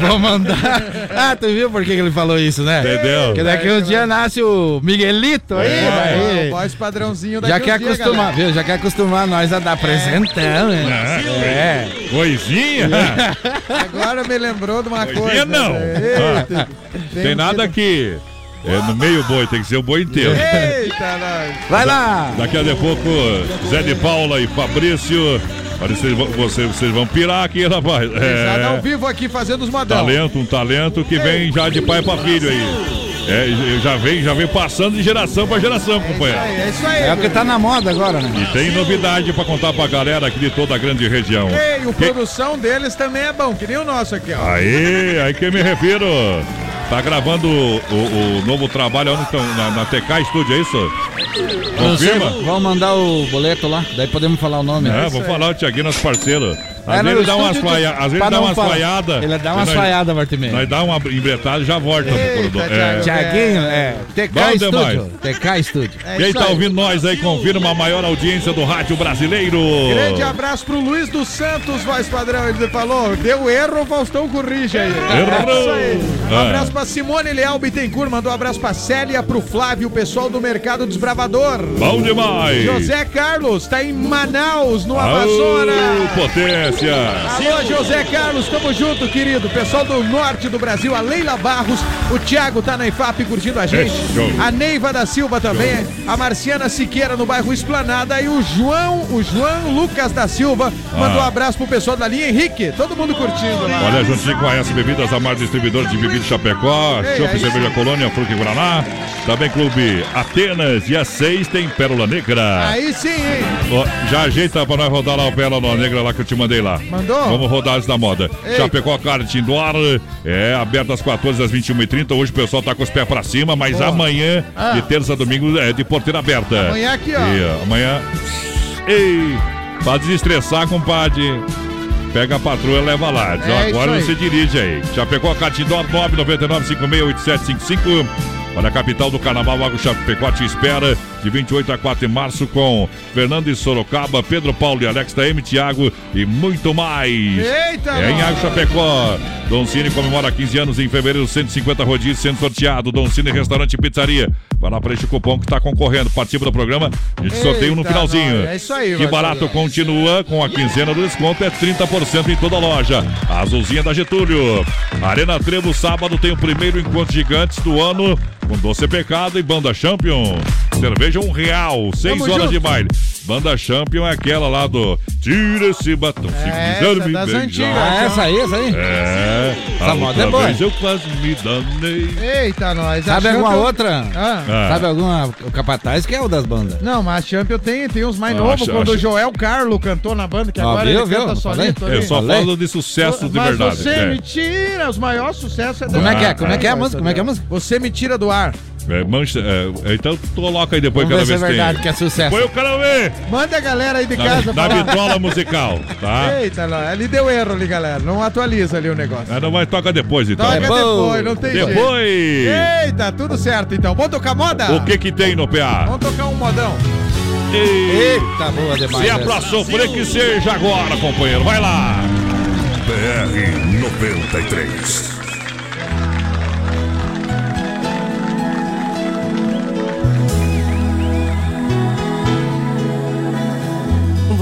Vou mandar. Ah, tu viu por que que ele falou isso, né? Entendeu? Porque daqui uns dias nasce o Miguelito aí, É. daí. O voz padrãozinho daqui Já quer dias, acostumar, galera. viu? Já quer acostumar nós a dar presentão, né? É. Coisinha? Agora me lembrou de uma Coisinha coisa. não. Eita, Tem nada que É no meio boi, tem que ser o boi inteiro. Eita, nós. Vai lá! Daqui a pouco, Zé de Paula e Fabrício. Olha, vocês vão, vocês, vocês vão pirar aqui, rapaz. Pesado ao É, vivo aqui fazendo os modão. talento, um talento que vem já de pai pra filho aí. É, já vem, já vem passando de geração pra geração, companheiro. É isso aí. É o que tá na moda agora, né? E tem novidade pra contar pra galera aqui de toda a grande região. Ei, o Que- produção deles também é bom, que nem o nosso aqui, ó. Aí, aí que eu me refiro. Tá gravando o, o- o novo trabalho estão? Na, na TK Studio, é isso? Confirma? vamos mandar o boleto lá, daí podemos falar o nome. É, vou falar o Tiaguinho, nosso parceiro. Às É, vezes no ele dá umas estúdio flaia- do- às vezes dá umas. Ele dá umas falhadas, Bartimei. Nós dá uma embretada e já volta pro produto. É. Tiaguinho, é. TK demais. TK Studio. Quem tá ouvindo nós aí, confirma a maior audiência do rádio brasileiro. Grande abraço pro Luiz dos Santos, voz padrão. Ele falou, deu erro, Faustão corrige aí. Errou. É isso aí. Um Ah. abraço pra Simone Leal Bittencourt, mandou um abraço pra Célia, pro Flávio, o pessoal do Mercado Desbravador. Bom demais. José Carlos, tá em Manaus, no Amazonas. potência. Alô, José Carlos, tamo junto, querido. Pessoal do norte do Brasil, a Leila Barros, o Thiago tá na IFAP curtindo a gente. A Neiva da Silva também, a Marciana Siqueira no bairro Esplanada e o João, o João Lucas da Silva mandou um Ah. abraço pro pessoal da linha Henrique. Todo mundo curtindo lá. Olha, juntinho com a S Bebidas, a mais distribuidora de bebidas Chapecó, Chopp Cerveja Colônia, Fruque Guaraná, também Clube Atenas e a 6 tem Pérola Negra. Aí sim, hein? Já ajeita pra nós rodar lá o Pérola Negra lá que eu te mandei lá. Mandou? Vamos rodar antes da moda. Ei. Chapecó Kart Indoor, é aberto às 14 às 21h30. Hoje o pessoal tá com os pés pra cima, mas Boa. amanhã, Ah. de terça a domingo, é de porteira aberta. Amanhã aqui, ó. E, amanhã. Ei, pra desestressar, compadre. Pega a patroa e leva lá. Diz, É agora você dirige aí. Chapecó Catindor 999-568755. Olha, a capital do Carnaval, Água Chapecó te espera de 28 a 4 de março com Fernando e Sorocaba, Pedro Paulo e Alex da M, Thiago e muito mais. Eita, É em. Água Chapecó. Dom Cine comemora 15 anos em fevereiro, 150 rodízios sendo sorteado. Dom Cine Restaurante e Pizzaria. Vai lá para este cupom que está concorrendo. Participa do programa. A gente sorteio no Eita, finalzinho. nós. É isso aí, Que barato continua com a quinzena do desconto. É 30% em toda a loja. A Azulzinha da Getúlio. Arena Trevo, sábado tem o primeiro encontro gigantes do ano com Doce Pecado e Banda Champion. Cerveja um real, seis Tamo horas junto. de baile. Banda Champion é aquela lá do Tira esse batom. se É, quiser essa me das beijar. antigas. Ah, essa aí, essa aí? É. Essa a moda é boa. eu quase me danei. Eita, nós. Sabe alguma Champion- outra? Ah. Ah. Sabe alguma? O Capataz que é o das bandas. Não, mas a Champion tem, tem uns mais Ah, novos, acho- quando o Joel Carlo cantou na banda, que Ó, agora viu, ele viu? canta solito Eu ali. só falo de sucesso de Mas verdade. você É. me tira, os maiores sucessos é Como é que é? Ah, Como é que é a música? Como é que é a música? Você me tira do ar. É, mancha, é, então coloca aí depois Vamos cada ver se é vez verdade tem. que é sucesso. Põe o cara ver. Manda a galera aí de Na, casa na falar. vitrola musical, tá? Eita, não, ali deu erro ali, galera. Não atualiza ali o negócio. Ah, não, mas toca depois então. Toca É depois, não tem Depois. jeito. Eita, tudo certo então. Vamos tocar moda? O que que tem no PA? Vamos tocar um modão. Ei, Eita, boa demais. se é pra sofrer que seja agora, companheiro. Vai lá. BR 93.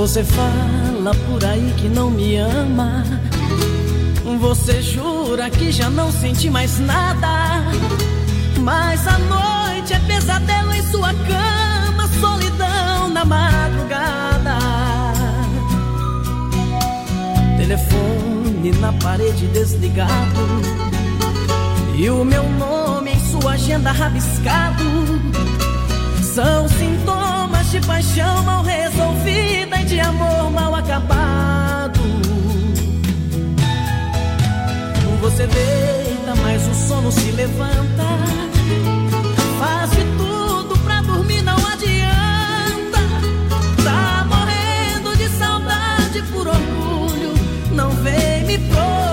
Você fala por aí que não me ama. Você jura que já não sente mais nada. Mas a noite é pesadelo em sua cama, solidão na madrugada. Telefone na parede desligado. E o meu nome em sua agenda rabiscado. São de paixão mal resolvida e de amor mal acabado. Você deita, mas o sono se levanta. Faz de tudo pra dormir, não adianta. Tá morrendo de saudade por orgulho, não vem me procurar.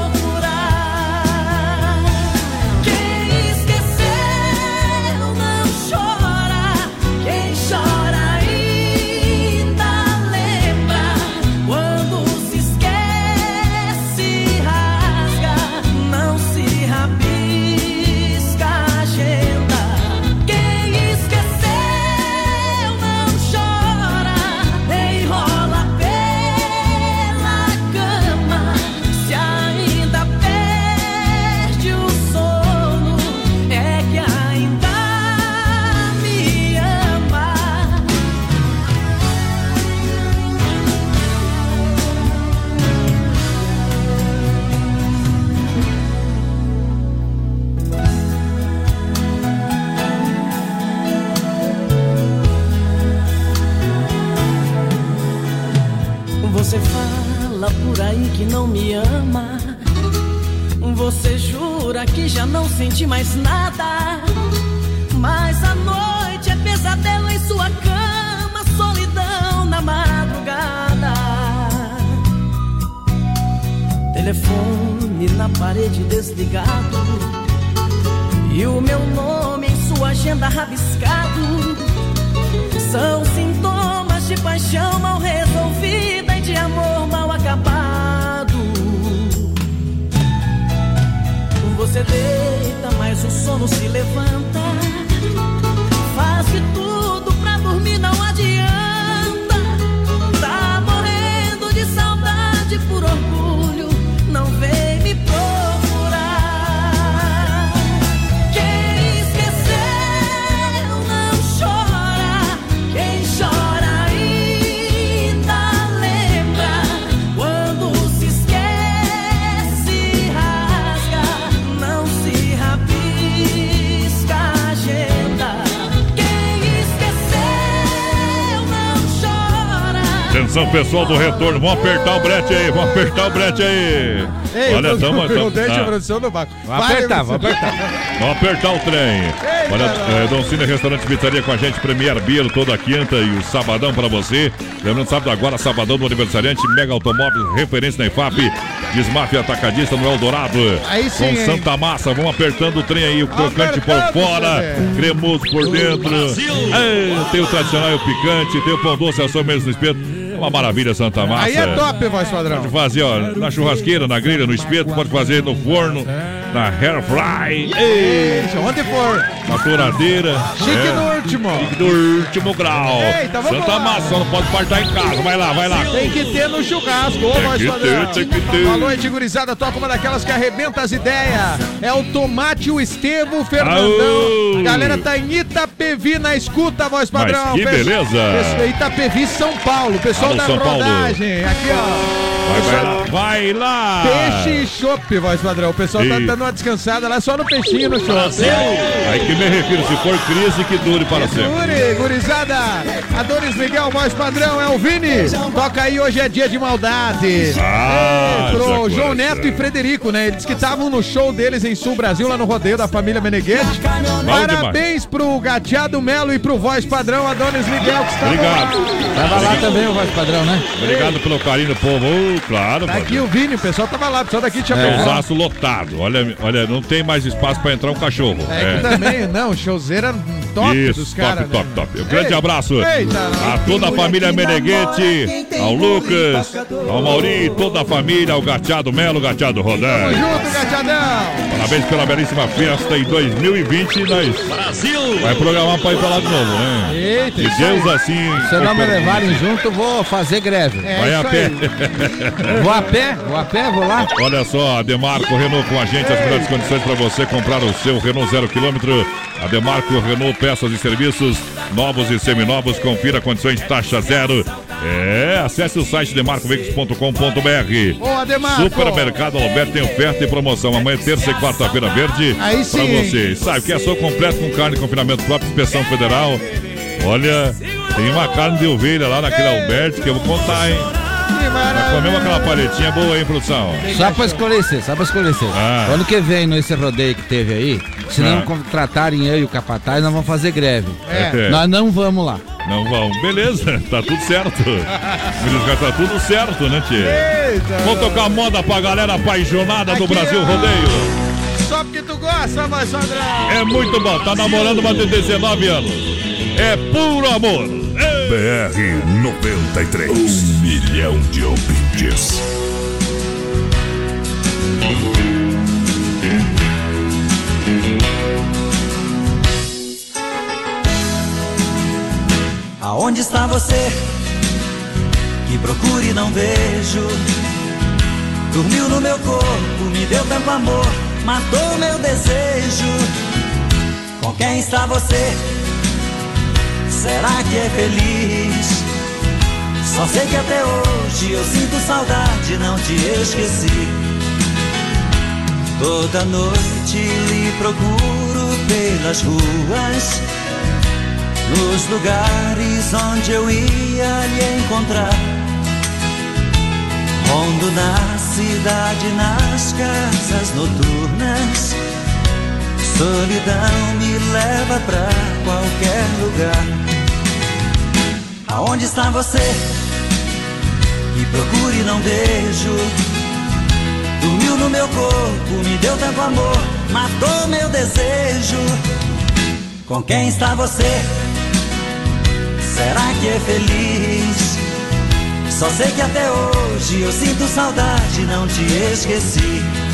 Não me ama. Você jura que já não sente mais nada. Mas a noite é pesadelo em sua cama, solidão na madrugada. Telefone na parede desligado. E o meu nome em sua agenda rabiscado. São sintomas de paixão mal resolvida Você deita, mas o sono se levanta. Atenção, pessoal do retorno. Vamos apertar o brete aí, vamos apertar o brete aí. Ei, Olha, eu, tamo, a ah, produção do barco. Vamos apertar, vamos apertar. Vamos apertar o trem. Olha, é, Dom Cine Restaurante Pizzaria com a gente, Premier Beer toda quinta e o sabadão pra você. Lembrando, sábado agora, sabadão do aniversariante, Mega Automóveis, referência na IFAP, Desmafia Atacadista no Eldorado. Aí sim, Com hein? Santa Massa, vamos apertando o trem aí, o crocante por fora, cremoso por dentro. É, tem o tradicional e o picante, tem o pão doce, a sobremesa no espeto. Uma maravilha, Santa Massa. Aí é top, voz padrão. Pode fazer, ó, na churrasqueira, na grelha, no espeto, pode fazer no forno, na air fry, ei, Isso, onde for. na touradeira. Chique é, no último. chique do último grau. Eita, vamos Santa lá. Massa, só não pode partar em casa. Vai lá, vai lá. Tem que ter no churrasco, ô voz que padrão. tem que ter. Boa noite, gurizada. Toca uma daquelas que arrebenta as ideias. É o Tomate, o Estevo, o Fernandão. A galera tá em Itapevi na escuta, voz Mas padrão. que Pe- beleza. Pe- Itapevi, São Paulo. Pessoal Da São Paulo. Aqui, ó. Vai, vai lá. Vai lá. Peixe e chopp, voz padrão. O pessoal tá Ih. dando uma descansada lá só no peixinho e no chopp. Aí que me refiro, se for crise, que dure para sempre. Yuri, gurizada, Adonis Miguel, voz padrão, é o Vini. Toca aí, hoje é dia de maldade. Ah, É, pro essa João. Neto e Frederico, né? Eles que estavam no show deles em Sul Brasil, lá no rodeio da família Meneghete. Parabéns pro Gateado Melo e pro voz padrão Adonis Miguel, que estavam Obrigado. lá. Tava lá também o voz padrão, né? Obrigado pelo carinho do povo. Ô, claro, Tá pô. aqui o Vini, o pessoal tava lá, o pessoal daqui tinha É. Osasco lotado. Olha, olha, não tem mais espaço para entrar um cachorro. É que também, não, showzeira top Isso, dos caras. top, top, top. Um grande Ei, abraço eita, a toda a família Meneghete, ao Lucas, ao Mauri, toda a família, ao Gateado Melo, Gateado Tamo Rodé. junto, Gateadão. Parabéns pela belíssima festa em 2020. Nós Brasil! vai programar para ir pra lá de novo, né? Eita, isso Deus assim. Se não me levarem junto, vou fazer greve. É Vai a pé. *laughs* Vou a pé, vou a pé, vou lá. Olha só, a Demarco Renault com a gente, as melhores condições para você comprar o seu Renault zero quilômetro. A Demarco Renault, peças e serviços novos e seminovos, confira condições taxa zero. É, acesse o site demarcoveículos.com.br. Supermercado Alberto tem oferta e promoção. Amanhã, terça e quarta-feira verde. Aí Pra sim. você. Sabe que é só completo com carne, confinamento próprio, inspeção federal. Olha, tem uma carne de ovelha lá naquele Alberto que eu vou contar, hein? Maravilha. comemos aquela paletinha boa, hein, produção? Só pra esclarecer, só pra esclarecer. Ah. Ano que vem, nesse rodeio que teve aí, se não Ah. contratarem eu e o capataz, nós vamos fazer greve. É. Nós não vamos lá. Não vão. Beleza, *laughs* tá tudo certo. Tá tudo certo, né? Eita. Vamos tocar moda pra galera apaixonada do Aqui, Brasil ó. Rodeio. Só porque tu gosta, voz padrão. É muito bom, tá namorando uma de 19 anos. É puro amor. BR 93. Um milhão de ouvintes. Aonde está você? Que procure e não vejo. Dormiu no meu corpo, me deu tanto amor, matou meu desejo. Com quem está você? Será que é feliz? Só sei que até hoje eu sinto saudade, não te esqueci. Toda noite lhe procuro pelas ruas, nos lugares onde eu ia lhe encontrar. Rondo na cidade, nas casas noturnas. Solidão me leva pra qualquer lugar. Aonde está você? Que procuro e não vejo. Dormiu no meu corpo, me deu tanto amor, matou meu desejo. Com quem está você? Será que é feliz? Só sei que até hoje eu sinto saudade, não te esqueci.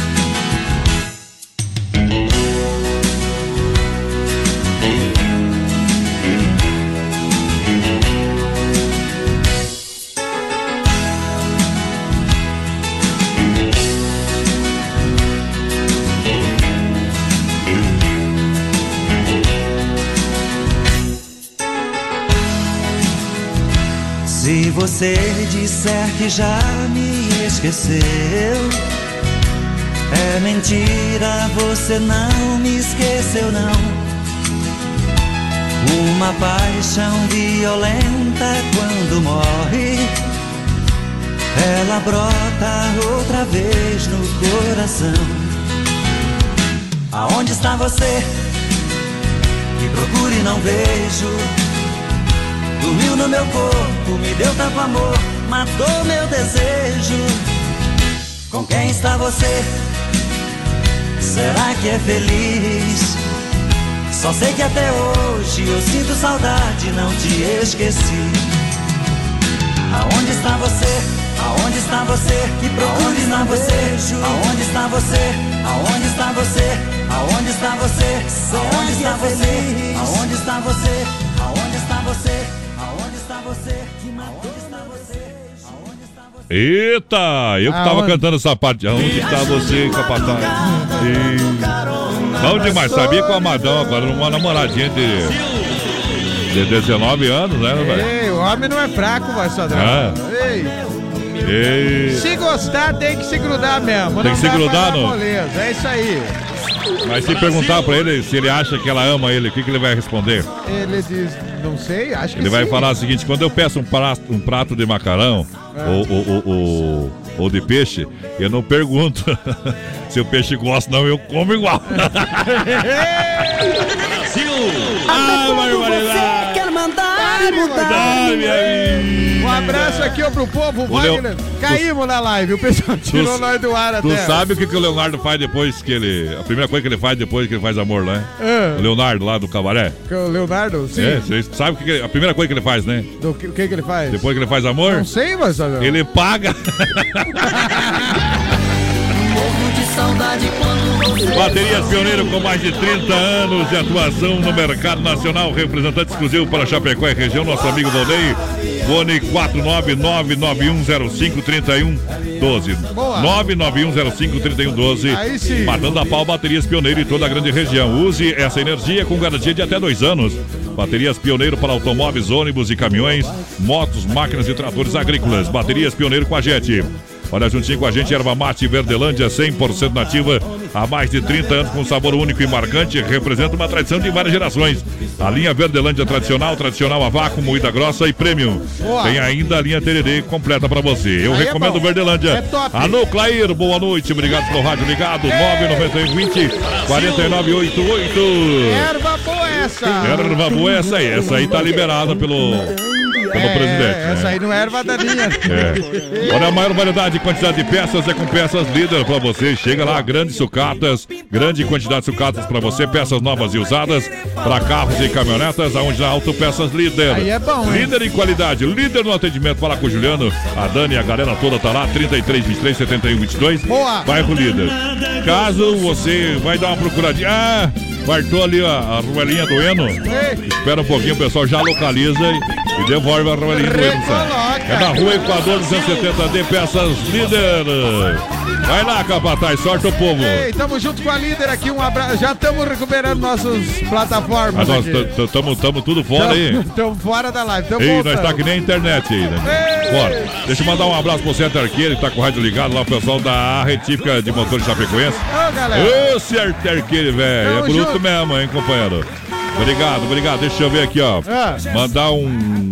Você disser que já me esqueceu, é mentira, você não me esqueceu, não. Uma paixão violenta quando morre, ela brota outra vez no coração. Aonde está você? Que procuro e não vejo. Dormiu no meu corpo, me deu tanto amor, matou meu desejo. Com quem está você? Será que é feliz? Só sei que até hoje eu sinto saudade, não te esqueci. Aonde está você? Aonde está você? Que procure está você? Aonde está você? Aonde está você? Aonde está você? Aonde está você? Aonde está você? Aonde está você? Você? Que matou está você? Eita, eu que tava Aonde? cantando essa parte. Onde está você, capataz? E... Bom demais, sabia que o Amadão agora uma namoradinha de, de 19 anos, né, velho? Ei, o homem não é fraco, vai Sadrão. Ah. Ei, E... se gostar, tem que se grudar mesmo. Tem que se grudar, dar não? moleza, É isso aí. Mas se perguntar pra ele se ele acha que ela ama ele, o que, que ele vai responder? Ele diz, não sei, acho que Ele vai sim. falar o seguinte: quando eu peço um prato, um prato de macarrão É. ou, ou, ou, ou- ou de peixe, eu não pergunto *laughs* se o peixe gosta, não, eu como igual. *laughs* Ah, você Um abraço aqui ó, pro povo, O Leo- Wagner. Caímos na live, o pessoal tirou nós do ar Tu até. sabe o que, que o Leonardo faz depois que ele. A primeira coisa que ele faz depois que ele faz amor, né? É. O Leonardo lá do cabaré. O Leonardo, sim. É, vocês sabem o que, que ele- a primeira coisa que ele faz, né? Do que, o que que ele faz? Depois que ele faz amor, Não sei, mas... Ele paga. *laughs* Saudade quando Baterias Pioneiro com mais de 30 anos de atuação no mercado nacional, representante exclusivo para Chapecó e região, nosso amigo Volney, Fone 49991053112. Boa. 991053112. Aí sim. Matando a pau Baterias Pioneiro em toda a grande região. Use essa energia com garantia de até dois anos. Baterias Pioneiro para automóveis, ônibus e caminhões, motos, máquinas e tratores agrícolas. Baterias Pioneiro com a gente. Olha, juntinho com a gente, erva mate Verdelândia, 100% nativa, há mais de 30 anos, com sabor único e marcante, representa uma tradição de várias gerações. A linha Verdelândia tradicional, tradicional a vácuo, moída grossa e premium. Boa. Tem ainda a linha Tererê completa pra você. Eu Aí é recomendo bom. Verdelândia. É top. Alô, Clair, boa noite, obrigado pelo rádio ligado, 991 20 4988. Erva boa essa. Erva boa é essa aí, essa aí tá liberada pelo, pelo É, presidente. né? essa aí não é erva daninha. É. Olha, a maior variedade e quantidade de peças é com peças líder para você. Chega lá, grandes sucatas, grande quantidade de sucatas para você, peças novas e usadas para carros e caminhonetas, aonde na Auto Peças Líder. Aí é bom, hein? Líder em qualidade, líder no atendimento. Fala com o Juliano, a Dani, a galera toda tá lá, 33, 23, 71, 22. Boa. Bairro Líder. Caso você vai dar uma procuradinha, ah, fartou ali a, a ruelinha do Eno. Espera um pouquinho, o pessoal já localiza e, e devolve a rolinha do Eno? Recoloca. É na rua Equador 270 de Peças Líder. Vai lá, capataz, sorte o povo. Ei, tamo junto com a líder aqui, um abraço. Já estamos recuperando nossas plataformas. Mas nós estamos tudo fora aí. Estamos fora da live. Tamo Ei, voltando. nós tá que nem a internet aí, né? Bora. Deixa eu mandar um abraço pro Center Arqueiro, que tá com o rádio ligado lá, o pessoal da Retífica de Motores Chapecoense. Ô, galera. Ô, Center Arqueiro, velho. É Tamo bruto junto. mesmo, hein, companheiro? Obrigado, obrigado. Deixa eu ver aqui, ó. Ah. Mandar um,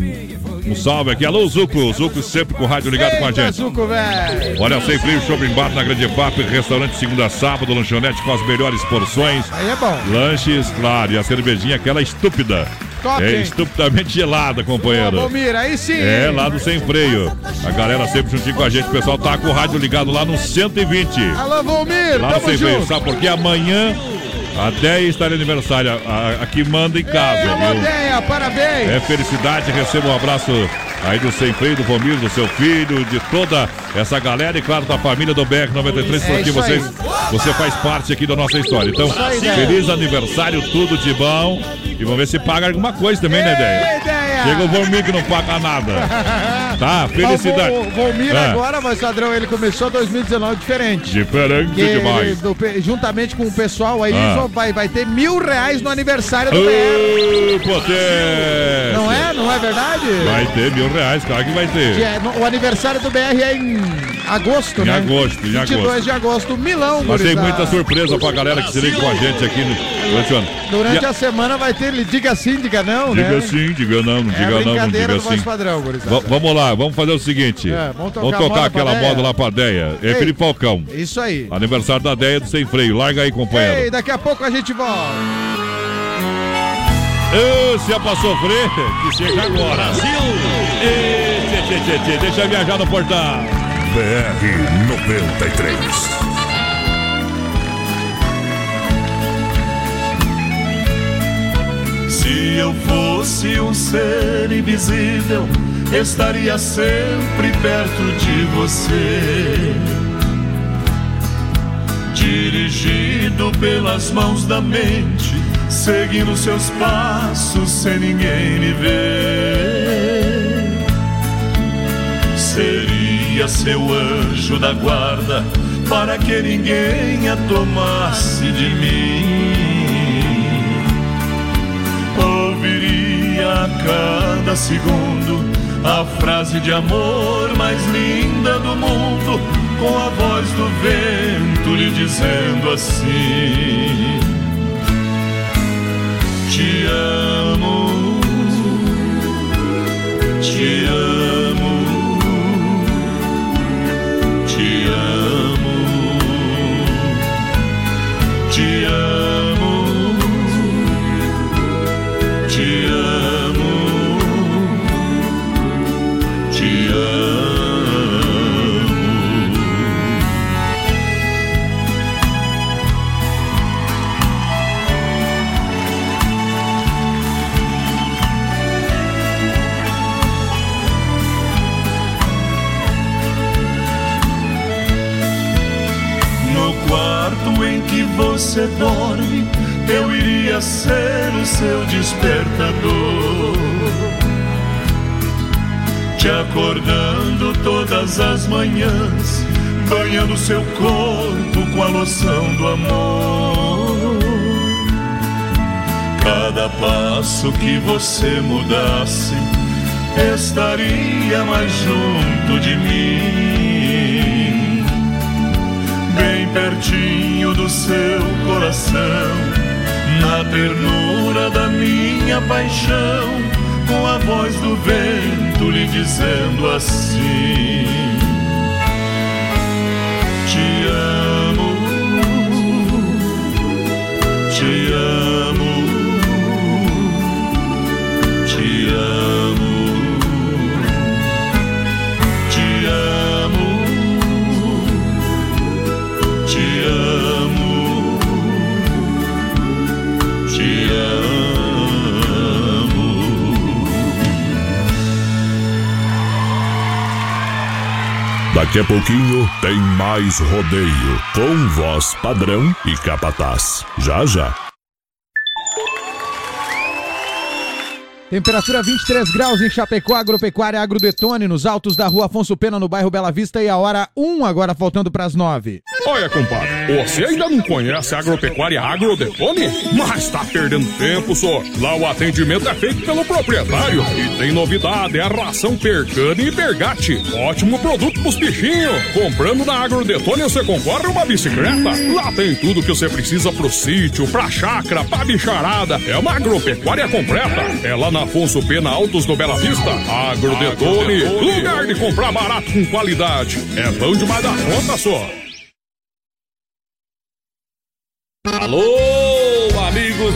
Um salve aqui. Alô, Zuco. Zuco sempre com o rádio ligado com a Eita, gente. Zuco, velho. Olha, sem frio, shopping bar na Grande FAP, restaurante segunda a sábado, lanchonete com as melhores porções. Aí é bom. Lanches, claro, e a cervejinha aquela estúpida. Top, é hein? estupidamente gelada, Ô, companheiro. Valmir, aí sim. É, lá do Sem Freio. A galera sempre juntinho com a gente. O pessoal tá com o rádio ligado lá no 120. Alô, Valmir, Lá no Sem Freio. junto. Sabe por quê? Amanhã, a Deia está de aniversário. A, a que manda em casa, Alô, viu? Deia, parabéns. É felicidade, receba um abraço aí do Sem Freio, do Vomir, do seu filho, de toda essa galera e claro da família do BR93, É porque isso você, você faz parte aqui da nossa história. Então, feliz aniversário, tudo de bom. E vamos ver se paga alguma coisa também, né, Deia? Chega o Vomir que não paga nada. Tá, felicidade. O Valmir É. agora, mas padrão, ele começou 2019 diferente. Diferente Que ele, demais. do pe- juntamente com o pessoal aí, Ah. vai, vai ter mil reais no aniversário do BR. Potência! Não é? Não é verdade? Vai ter mil reais, claro que vai ter. É- no- o aniversário do BR é em agosto, Em né? agosto, em 22 agosto. de agosto, Milão, Mas tem muita surpresa pra galera que se liga com a gente aqui no, durante o ano. Durante E a- a semana vai ter, diga sim, diga não, Diga né? sim, diga não, não É diga não, não brincadeira diga do sim. padrão, vamos lá, vamos fazer o seguinte. É, vamos tocar moda pra aquela moda lá pra Deia. É. Felipe Falcão. Isso aí. Aniversário da Deia do Sem Freio. Larga aí, companheiro. Ei, daqui a pouco a gente volta. Se é pra sofrer, que chega agora. Brasil! Tchê, tchê, tchê, tchê, deixa viajar no portal. BR 93. Se eu fosse um ser invisível, estaria sempre perto de você. Dirigido pelas mãos da mente, seguindo seus passos sem ninguém me ver. Seria seu anjo da guarda para que ninguém a tomasse de mim. Ouviria a cada segundo a frase de amor mais linda do mundo, com a voz do vento lhe dizendo assim: Te amo, te amo, você dorme, eu iria ser o seu despertador. Te acordando todas as manhãs, banhando seu corpo com a loção do amor. Cada passo que você mudasse, estaria mais junto de mim bem pertinho seu coração, na ternura da minha paixão, com a voz do vento lhe dizendo assim: Daqui a pouquinho tem mais rodeio com voz padrão e capataz. Já já. Temperatura 23 graus em Chapecó, Agropecuária Agrodetone, nos altos da rua Afonso Pena, no bairro Bela Vista, e a hora 1, agora faltando para as 9. Olha, compadre, você ainda não conhece a agropecuária Agrodetone? Mas tá perdendo tempo, só. Lá o atendimento é feito pelo proprietário. E tem novidade, é a ração Percane e Pergate. Ótimo produto pros bichinhos. Comprando na Agrodetone você concorre uma bicicleta. Lá tem tudo que você precisa pro sítio, pra chácara, pra bicharada. É uma agropecuária completa. É lá na na Afonso Pena Altos do Bela Vista. Agrodetone, lugar de comprar barato com qualidade. É bom demais da conta só. Alô,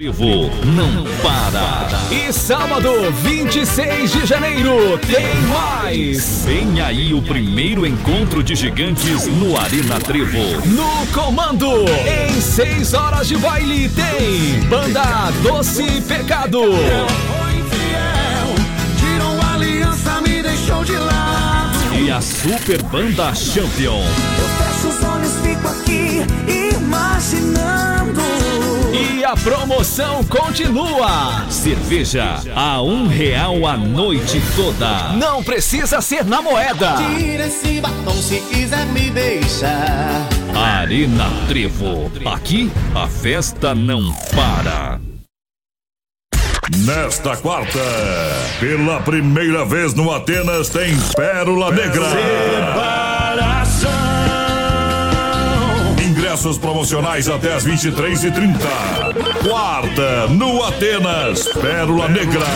Trevo não para. E sábado, 26 de janeiro, tem mais. Vem aí o primeiro encontro de gigantes no Arena Trevo. No comando, em 6 horas de baile, tem Banda Doce Pecado. E a Super Banda Champion. Eu fecho os olhos, fico aqui imaginando. A promoção continua. Cerveja a um real a noite toda. Não precisa ser na moeda. Tira esse batom se quiser me deixar. Arena Trevo. Aqui a festa não para. Nesta quarta, pela primeira vez no Atenas, tem Pérola Negra. Ingressos promocionais até as 23h30. Quarta, no Atenas, Pérola Negra.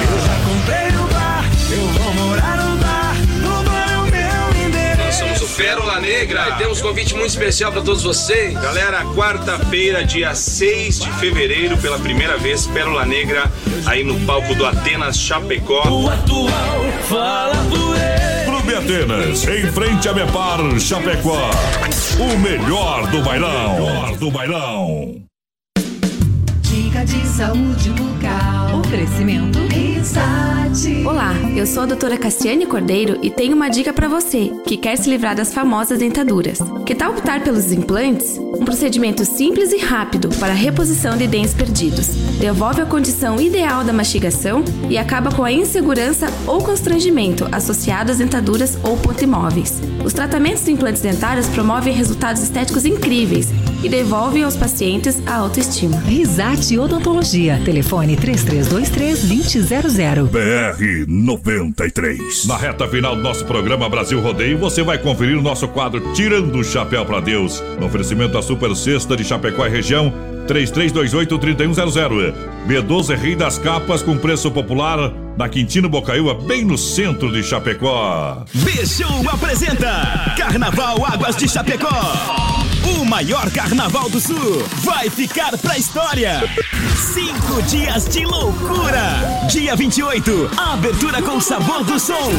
Comprei no bar, eu vou morar no bar. Tudo é o meu endereço. Nós somos o Pérola Negra e temos um convite muito especial para todos vocês. Galera, quarta-feira, dia 6 de fevereiro, pela primeira vez, Pérola Negra aí no palco do Atenas Chapecó. O atual fala por ele. Clube Atenas, em frente a Mepar Chapecó. O melhor do bailão. O melhor do bailão. Dica de saúde bucal. Oferecimento. Olá, eu sou a doutora Cassiane Cordeiro e tenho uma dica para você que quer se livrar das famosas dentaduras. Que tal optar pelos implantes? Um procedimento simples e rápido para a reposição de dentes perdidos. Devolve a condição ideal da mastigação e acaba com a insegurança ou constrangimento associado às dentaduras ou pontimóveis. Os tratamentos de implantes dentários promovem resultados estéticos incríveis e devolvem aos pacientes a autoestima. Risate Odontologia. Telefone 3323-2000. BR 93. Na reta final do nosso programa Brasil Rodeio, você vai conferir o nosso quadro Tirando o Chapéu para Deus. No oferecimento da Super Sexta de Chapecó e região, 3328-3100. B12 é Rei das Capas com preço popular na Quintino Bocaiúva, bem no centro de Chapecó. Bichum apresenta Carnaval Águas de Chapecó. O maior carnaval do sul vai ficar pra história. Cinco dias de loucura. Dia 28, abertura com sabor do som.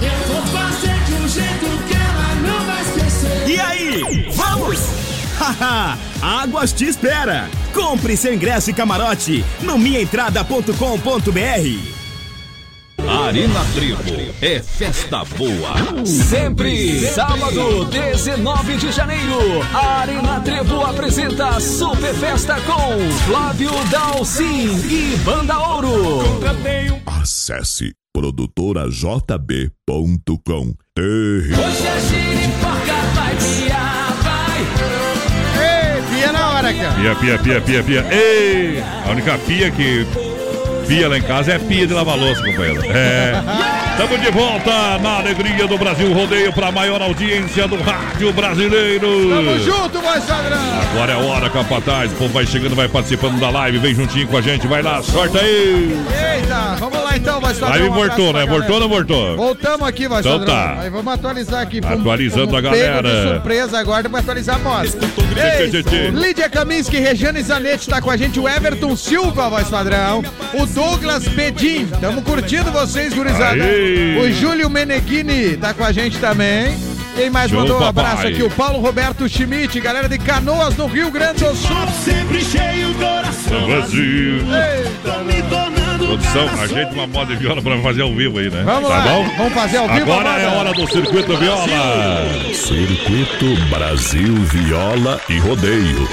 Eu vou fazer de um jeito que ela não vai esquecer. E aí, vamos? *laughs* Águas te espera. Compre seu ingresso e camarote no minhaentrada.com.br. Arena Trevo é festa boa. Sempre, sábado, 19 de janeiro, a Arena Trevo apresenta Super Festa com Flávio Dalcin e Banda Ouro. Acesse produtorajb.com. Hoje a Pia, pia, pia, pia, pia. Ei! A única pia que pia lá em casa é pia de lavar louça, companheiro. É. *laughs* Estamos de volta na alegria do Brasil Rodeio para a maior audiência do rádio brasileiro. Tamo junto, voz padrão. Agora é a hora, capataz. O povo vai chegando, vai participando da live. Vem juntinho com a gente. Vai lá, sorte aí. Eita, vamos lá então, voz padrão. Live Um abraço voltou, né? Voltou ou não voltou? Voltamos aqui, voz Então tá. Aí vamos atualizar aqui. Atualizando Fomos a pego galera. De surpresa agora pra atualizar a tchê. Lídia Kaminski, Regiane Zanetti tá com a gente, o Everton Silva, voz padrão, o Douglas Bedin, tamo curtindo vocês, gurizada. O Júlio Meneghini tá com a gente também. Quem mais Show, mandou um papai. abraço aqui? O Paulo Roberto Schmidt, galera de Canoas, no Rio Grande do Sul. Sempre cheio coração. Me tornando Produção, ajeita uma moda de viola pra fazer ao vivo aí, né? Vamos tá lá, bom? vamos fazer ao vivo Agora é hora do Circuito Viola. Circuito Brasil Viola e Rodeio.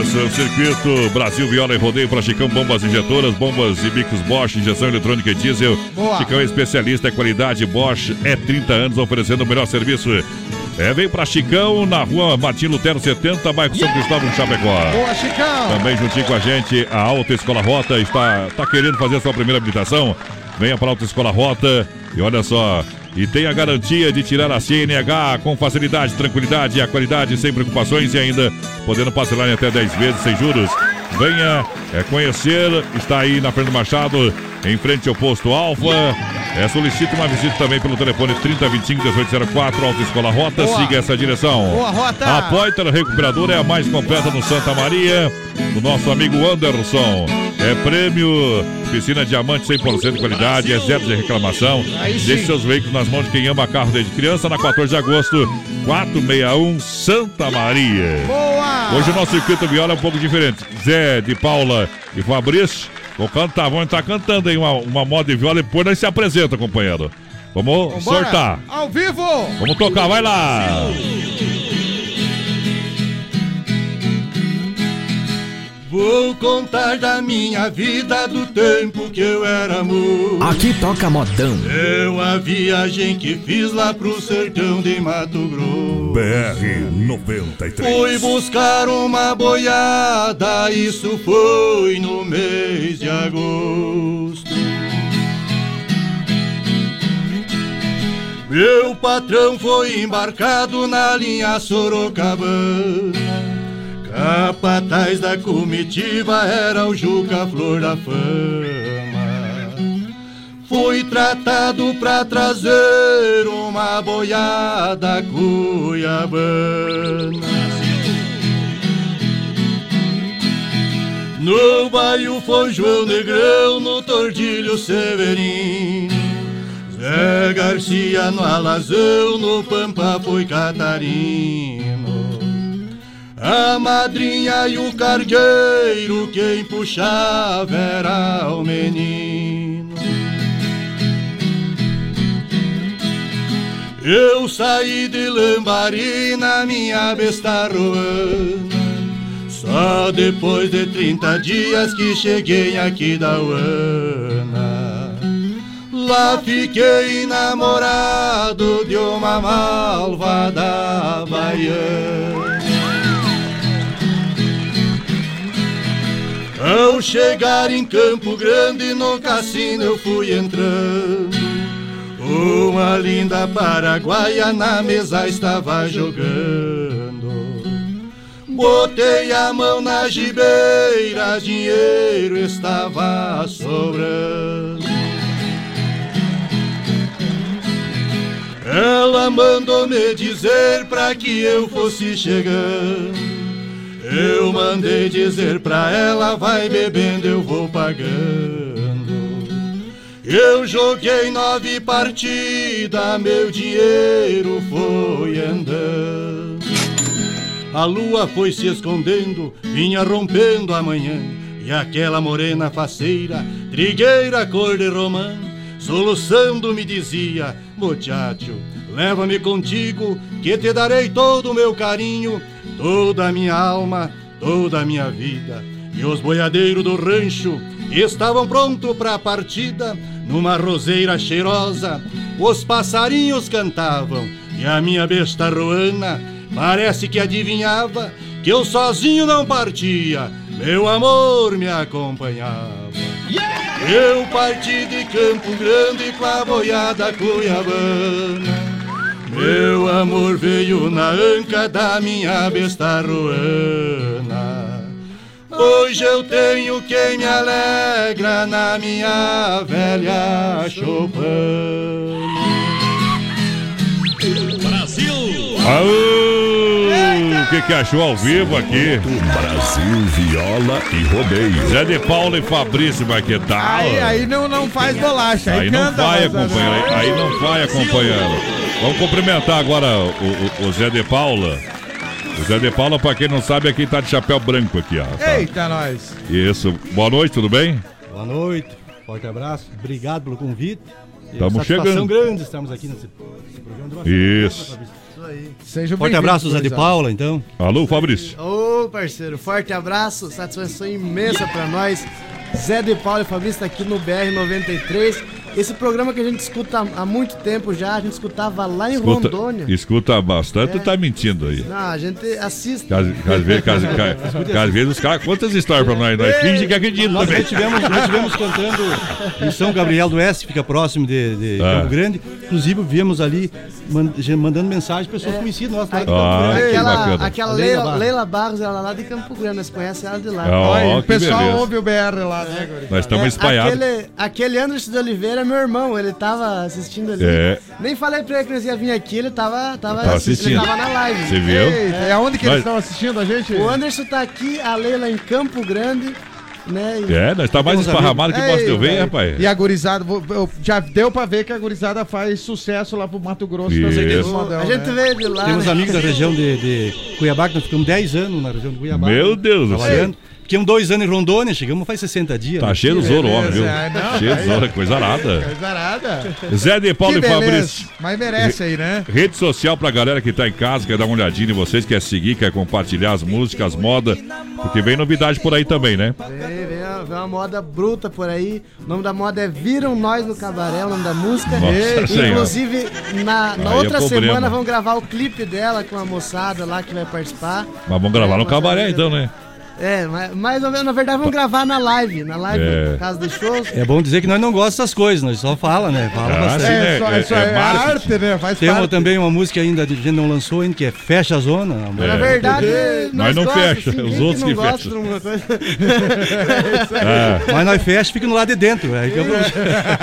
Isso, Circuito Brasil Viola e Rodeio para Chicão Bombas Injetoras, bombas e bicos Bosch, injeção eletrônica e diesel. Boa. Chicão é especialista, é qualidade Bosch, é 30 anos oferecendo o melhor serviço. É, vem pra Chicão, na rua Martim Lutero 70, bairro São Cristóvão, Chapecó. Boa, Chicão. Também juntinho com a gente, a Alta Escola Rota está, está querendo fazer a sua primeira habilitação. Venha para a Alta Escola Rota e olha só. E tem a garantia de tirar a CNH com facilidade, tranquilidade e a qualidade sem preocupações e ainda podendo parcelar em até 10 vezes sem juros. Venha é, conhecer, está aí na Fernando Machado, em frente ao posto Alfa. É, solicite uma visita também pelo telefone 3025 1804 Alta Escola Rota. Boa. Siga essa direção. Boa, Rota. A Poiter Recuperadora é a mais completa no Santa Maria, do nosso amigo Anderson. É prêmio Piscina Diamante 100% de qualidade, é zero de reclamação. Deixe seus veículos nas mãos de quem ama carro desde criança, na 14 de agosto, 461 Santa Maria. Boa! Hoje o nosso circuito viola é um pouco diferente. Zé de Paula e Fabrício vão cantar, vão entrar cantando aí uma, uma moda de viola e depois nós se apresenta, companheiro. Vamos Vambora. sortar. Ao vivo! Vamos tocar, vai lá! Vou contar da minha vida do tempo que eu era moço. Aqui toca modão. Eu a viagem que fiz lá pro sertão de Mato Grosso. BR 93. Fui buscar uma boiada, isso foi no mês de agosto. Meu patrão foi embarcado na linha Sorocabana. Capataz da comitiva era o Juca Flor da Fama. Fui tratado pra trazer uma boiada cuiabana. No bairro foi João Negrão, no Tordilho Severino. Zé Garcia no Alazão, no Pampa foi Catarino. A madrinha e o cargueiro, quem puxava era o menino. Eu saí de Lambari na minha besta roana. Só depois de 30 dias que cheguei aqui da Uana. Lá fiquei namorado de uma malvada baiana. Ao chegar em Campo Grande, no cassino eu fui entrando. Uma linda paraguaia na mesa estava jogando. Botei a mão na gibeira, dinheiro estava sobrando. Ela mandou me dizer pra que eu fosse chegando. Eu mandei dizer pra ela, vai bebendo, eu vou pagando. Eu joguei nove partidas, meu dinheiro foi andando. A lua foi se escondendo, vinha rompendo a manhã. E aquela morena faceira, trigueira cor de romã, soluçando me dizia: Muchacho, leva-me contigo, que te darei todo o meu carinho, toda a minha alma, toda a minha vida. E os boiadeiros do rancho estavam prontos para a partida, numa roseira cheirosa, os passarinhos cantavam e a minha besta roana parece que adivinhava que eu sozinho não partia, meu amor me acompanhava. Eu parti de Campo Grande com a boiada cuiabana. Meu amor veio na anca da minha besta roana. Hoje eu tenho quem me alegra na minha velha Chopin. Aô! O que, que achou ao vivo aqui? Brasil Viola e Rodeio. Zé de Paulo e Fabrício Marquetal. Aí, aí não, não faz bolacha. Aí, Aí não canta, vai mas- acompanhando, aí, aí não vai acompanhando. Vamos cumprimentar agora o, o- o Zé de Paula. O Zé de Paula, pra quem não sabe, é quem tá de chapéu branco aqui, ó. tá? Eita, nós. Isso. Boa noite, tudo bem? Boa noite. Forte abraço, obrigado pelo convite. E Tamo satisfação chegando. grande estamos aqui nesse, nesse programa de vocês. Isso. Isso aí. Seja Forte abraço, Zé de Paula, então. Alô, Fabrício. Ô, parceiro, forte abraço, satisfação imensa pra nós. Zé de Paulo e Fabrício tá aqui no BR-93. Esse programa que a gente escuta há muito tempo já, a gente escutava lá em Escuta, Rondônia. escuta bastante, tu tá mentindo aí. Não, a gente assiste. Às, vezes, *laughs* às- vezes os caras contam as histórias pra nós, nós finge que acreditam Nós também. estivemos, nós estivemos cantando em São Gabriel do Oeste, fica próximo de, de Ah. Campo Grande. Inclusive, viemos ali mandando mensagem, pessoas conhecidas nossas lá de Campo Ah, Grande. Aquela, aquela Leila Leila, Barros. Leila Barros, ela lá de Campo Grande, nós conhecemos ela de lá. Ah, ó, Olha, o pessoal beleza. ouve o BR lá, né, Guri? Nós estamos É, espalhados. Aquele, aquele Anderson de Oliveira é meu irmão, ele tava assistindo ali. É. Nem falei pra ele que nós ia vir aqui, ele tava, tava, Tava assistindo, assistindo. ele tava na live. Você viu? Eita, é aonde que Nós- eles estão assistindo a gente? O Anderson tá aqui, a Leila em Campo Grande, né? e- É, nós tá mais esparramado que posso teu ver, rapaz. E a gurizada, já deu pra ver que a gurizada faz sucesso lá pro Mato Grosso. A gente né? veio de lá. Temos né? amigos da região de, de Cuiabá, que nós ficamos 10 anos na região de Cuiabá. Meu Deus do Trabalhando. Fiquemos dois anos em Rondônia, chegamos faz 60 dias. Tá né? cheio dos ouro, homem, viu? É, não, cheio dos aí- ouro, coisa arada. Coisa arada. Zé de Paulo Que e. Fabrício. Mas merece aí, né? Rede social pra galera que tá em casa, quer dar uma olhadinha em vocês, quer seguir, quer compartilhar as músicas, as modas, porque vem novidade por aí também, né? Vem, vem, uma- vem uma moda bruta por aí. O nome da moda é Viram Nós no Cabaré, o nome da música. Nossa E. Inclusive, na, na é outra problema. semana vão gravar o clipe dela com a moçada lá que vai participar. Mas vamos gravar no cabaré então, né? É, mas, mas na verdade vamos gravar na live, na live É. Casa dos Shows. É bom dizer que nós não gostamos dessas coisas, nós só fala, né? Fala Ah, bastante. né? só- É- isso é é, marketing. arte, né? Faz Temos parte. também uma música ainda que a gente não lançou ainda, que é Fecha a Zona. Mas, Na verdade, Nós não gostamos, fecha, assim, os outros não que gosta fecham. uma *laughs* É. Mas nós fecha e fica no lado de dentro. Aí que é.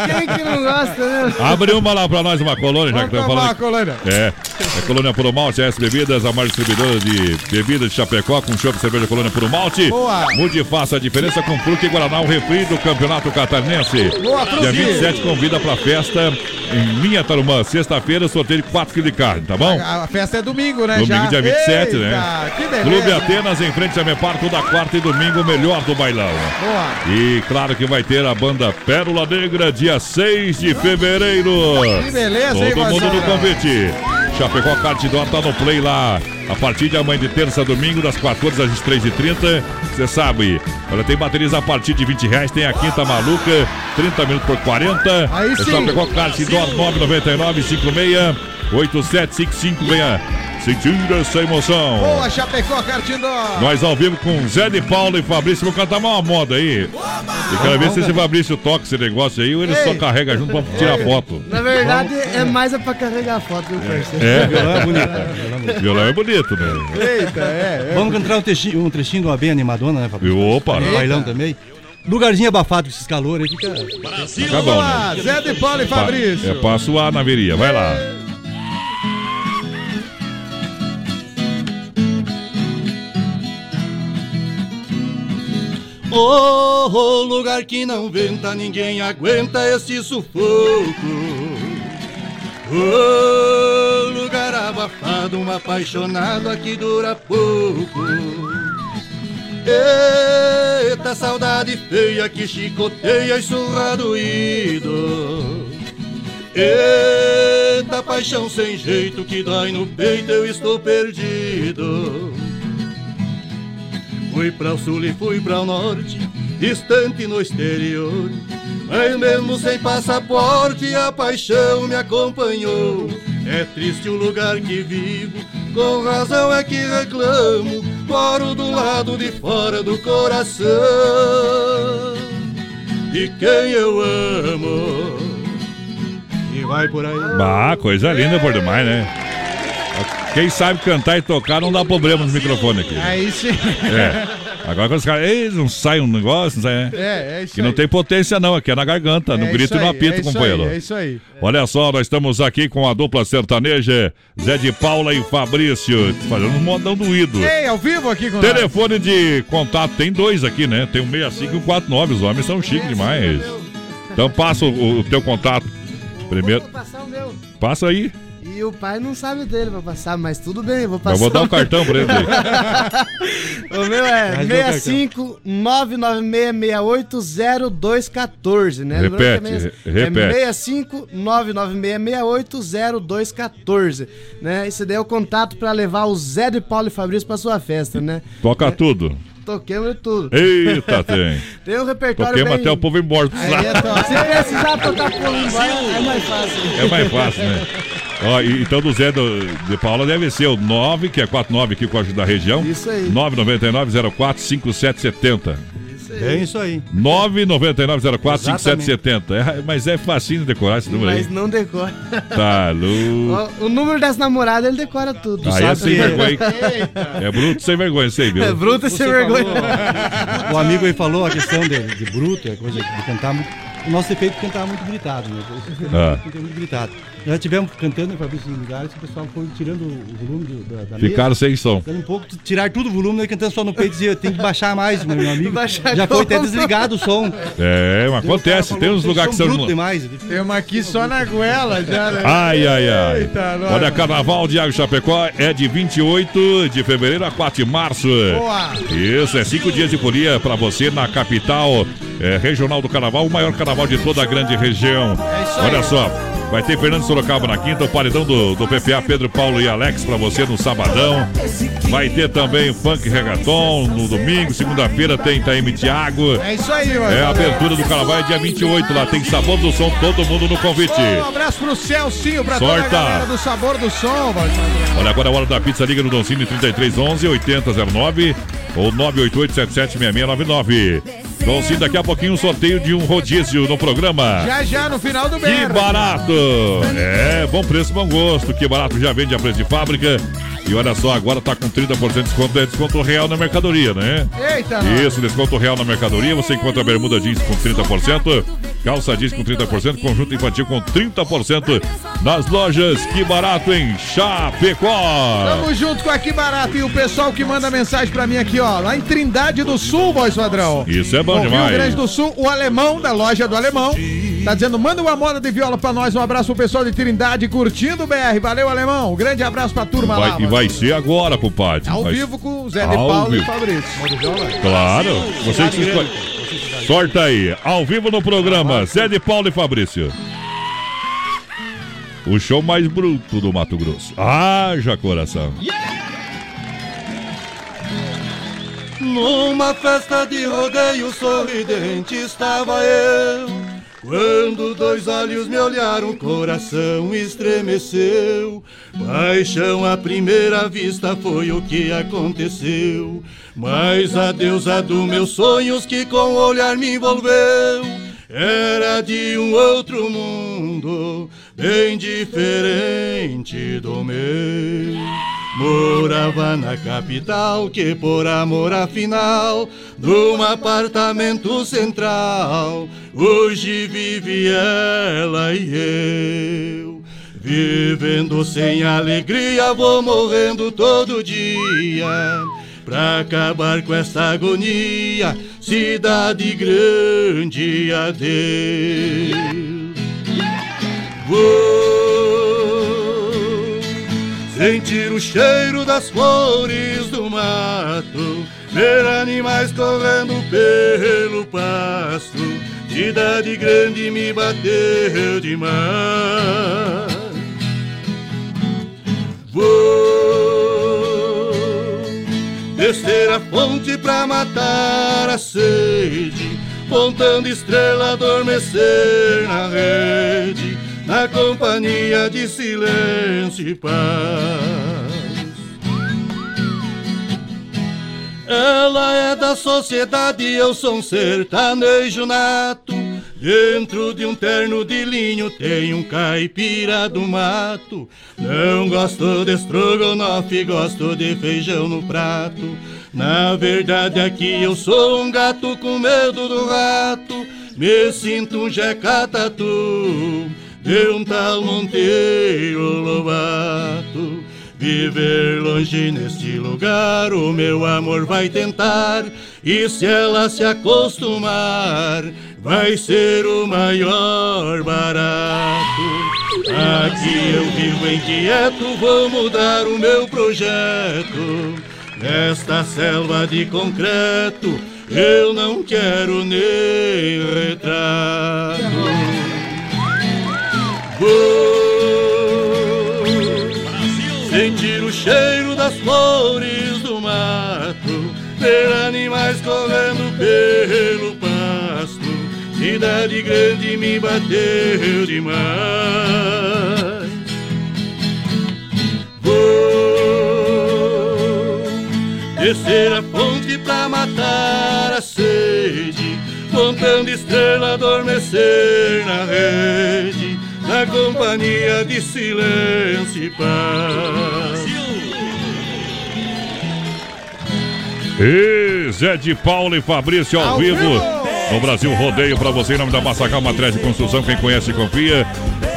Quem que não gosta, né? Abre uma lá pra nós, uma colônia, já que Vamos estamos falando. a colônia. É, é Colônia Puro Malte, S Bebidas, a maior distribuidora de bebidas de Chapecó, com chopp, cerveja Colônia Puro Boa. Mude e faça a diferença com Fruque Guaraná, o refri do Campeonato Catarinense. Boa, Dia Fruque. 27, convida pra festa em Linha Tarumã. Sexta-feira, sorteio de 4 kg de carne, tá bom? A, a festa é domingo, né? Domingo, já. dia 27, Eita, né? Que beleza. Clube Atenas, em frente a Mepar, toda quarta e domingo, o melhor do bailão. Boa. E claro que vai ter a banda Pérola Negra, dia 6 de fevereiro. Que beleza, hein, Todo mundo no convite. Chapecó Cartidor tá no play lá. A partir de amanhã de terça a domingo, das 14 às 23h30. Você sabe, olha, tem baterias a partir de 20 reais. Tem a quinta maluca, 30 minutos por 40. Aí É sim. Chapecó Cartidor 999 56 8755 venha sentir essa emoção. Boa, Chapecó, Cartindó. Nós ao vivo com Zé de Paulo e Fabrício. Vou cantar uma moda aí. E quero ver se esse Fabrício toca esse negócio aí ou ele só Ei. carrega junto pra tirar foto. Na verdade, é mais é pra carregar a foto, viu, parceiro? É? Violão é bonito. Violão é bonito, né? Eita, é. é. Vamos cantar um trechinho, um trechinho de uma bem animadona, né, Fabrício? Opa, Um bailão também. Lugarzinho abafado com esses calores aí, fica... Fica bom, Vamos né? lá, Zé de Paulo e Fabrício. É passo A na veria, vai lá. Oh, lugar que não venta, ninguém aguenta esse sufoco. Oh, lugar abafado, um apaixonado que dura pouco. Eita saudade feia que chicoteia e surra doído. Eita paixão sem jeito que dói no peito, eu estou perdido. Fui para o sul e fui para o norte, distante no exterior. Mas mesmo sem passaporte, a paixão me acompanhou. É triste o lugar que vivo, com razão é que reclamo. Moro do lado de fora do coração de quem eu amo. E vai por aí. Ah, coisa linda por demais, né? Quem sabe cantar e tocar não dá problema no microfone aqui. Aí sim. É. Agora quando os caras, ei, não sai um negócio, não sai, né? É, é isso Que não aí. tem potência não, aqui é na garganta, no É grito isso e no apito, é companheiro. aí, É isso aí. Olha só, nós estamos aqui com a dupla sertaneja, Zé de Paula e Fabrício, fazendo um modão doído. Ei, ao vivo aqui com nós. Telefone de contato, tem dois aqui, né? Tem um 65 e um 49, os homens são chiques demais. Então passa o, o teu contato. Primeiro, Vou passar o meu. passa aí. E o pai não sabe dele pra passar, mas tudo bem, vou passar. Eu vou dar o cartão pra ele. *laughs* o meu é Mas deu 65 996680214, né? Repete, é meia- repete. É 65 996680214, né? Esse daí é o contato pra levar o Zé de Paulo e Fabrício pra sua festa, né? Toca tudo. Toquemos tudo. Eita, tem. *laughs* Tem um repertório Toquemos bem... até o povo morto. Aí é top. *laughs* Se precisar tocar povo embora, é mais fácil. É mais fácil, né? Ó, e- então do Zé do, de Paula deve ser o 9, que é 49 aqui com a ajuda da região. Isso aí. 999-04-5770. É isso aí. 999-04-5770. É, mas é facinho de decorar esse número aí. Mas não decora. Tá louco. O, o número das namoradas, ele decora tudo. Aí é sem vergonha. Eita. É bruto sem vergonha, sei, viu? É bruto e sem vergonha. O amigo aí falou a questão de, de bruto, é coisa de cantar muito. O nosso defeito é cantar muito gritado, né? Ah. muito gritado. Já tivemos cantando em Fabrício lugares que o pessoal foi tirando o volume do- da, da Ficaram mesa, sem som. um pouco, tirar tudo o volume, né, cantando só no peito e dizia, tem que baixar mais, meu amigo. *laughs* Baixar Já foi até desligado o som. É, mas acontece. Tem uns lugares que são. bruto demais. Tem uma aqui só na goela já, né? Ai, ai, ai. Eita. Olha, Carnaval de Água Chapecó é de 28 de fevereiro a 4 de março. Boa. Isso, é cinco dias de folia para você na capital é, regional do Carnaval, o maior carnaval de toda a grande região. Olha só. Vai ter Fernando Sorocaba na quinta, o paredão do, do PPA Pedro Paulo e Alex para você no sabadão. Vai ter também funk reggaeton no domingo, segunda-feira tem Taime Thiago. É isso aí, mano. É a abertura do carnaval é dia 28 lá, tem sabor do som, todo mundo no convite. Um abraço pro Celcinho, pra toda a Sorta. galera do Sabor do Som, mano. Olha agora a hora da pizza, liga no Doncini 3311 8009 ou 988776699. Doncini, daqui a pouquinho um sorteio de um rodízio no programa. Já já no final do Que mês. barato! É, bom preço, bom gosto. Que barato já vende a preço de fábrica. E olha só, agora tá com 30% de desconto, é desconto real na mercadoria, né? Eita. Isso, desconto real na mercadoria. Você encontra bermuda jeans com 30%, calça jeans com 30%, conjunto infantil com 30% nas lojas Que Barato em Chapecó. Tamo junto com aqui barato e o pessoal que manda mensagem pra mim aqui, ó, lá em Trindade do Sul, voz padrão. Isso é bom Rio demais. Grande do Sul, o alemão da loja do alemão. Tá dizendo, manda uma moda de viola pra nós. Um abraço pro pessoal de Trindade curtindo o BR. Valeu, alemão. Um grande abraço pra turma lá. Vai, e vai ser agora, compadre. Ao Vai- vivo com o Zé de Ao Paulo vivo. e Fabrício. Claro, você que escolhe. Sorta aí, ao vivo no programa, Zé de Paulo e Fabrício. O show mais bruto do Mato Grosso. Haja coração. Numa festa de rodeio sorridente estava eu. Quando dois olhos me olharam, o coração estremeceu. Paixão à primeira vista foi o que aconteceu. Mas a deusa dos meus sonhos que com o olhar me envolveu era de um outro mundo, bem diferente do meu. Morava na capital, que por amor afinal, num apartamento central, hoje vive ela e eu. Vivendo sem alegria, vou morrendo todo dia. Pra acabar com essa agonia, cidade grande, adeus. Vou sentir o cheiro das flores do mato, ver animais correndo pelo pasto. Cidade grande me bateu demais. Vou descer a fonte pra matar a sede, pontando estrela adormecer na rede, na companhia de silêncio e paz. Ela é da sociedade, eu sou um sertanejo nato. Dentro de um terno de linho tem um caipira do mato. Não gosto de estrogonofe, gosto de feijão no prato. Na verdade aqui eu sou um gato com medo do rato. Me sinto um jecatatu de um tal Monteiro Lobato. Viver longe neste lugar, o meu amor vai tentar E se ela se acostumar, vai ser o maior barato. Aqui eu vivo inquieto, vou mudar o meu projeto. Nesta selva de concreto, eu não quero nem retrato. Vou sentir o cheiro das flores do mato, ver animais correndo pelo pasto. Cidade grande me bateu demais. Vou descer a fonte pra matar a sede, contando estrela adormecer na rede, na companhia de silêncio e paz. E Zé de Paulo e Fabrício ao, Ao vivo. vivo. No Brasil Rodeio pra você em nome da Massacal Matriz de Construção, quem conhece confia.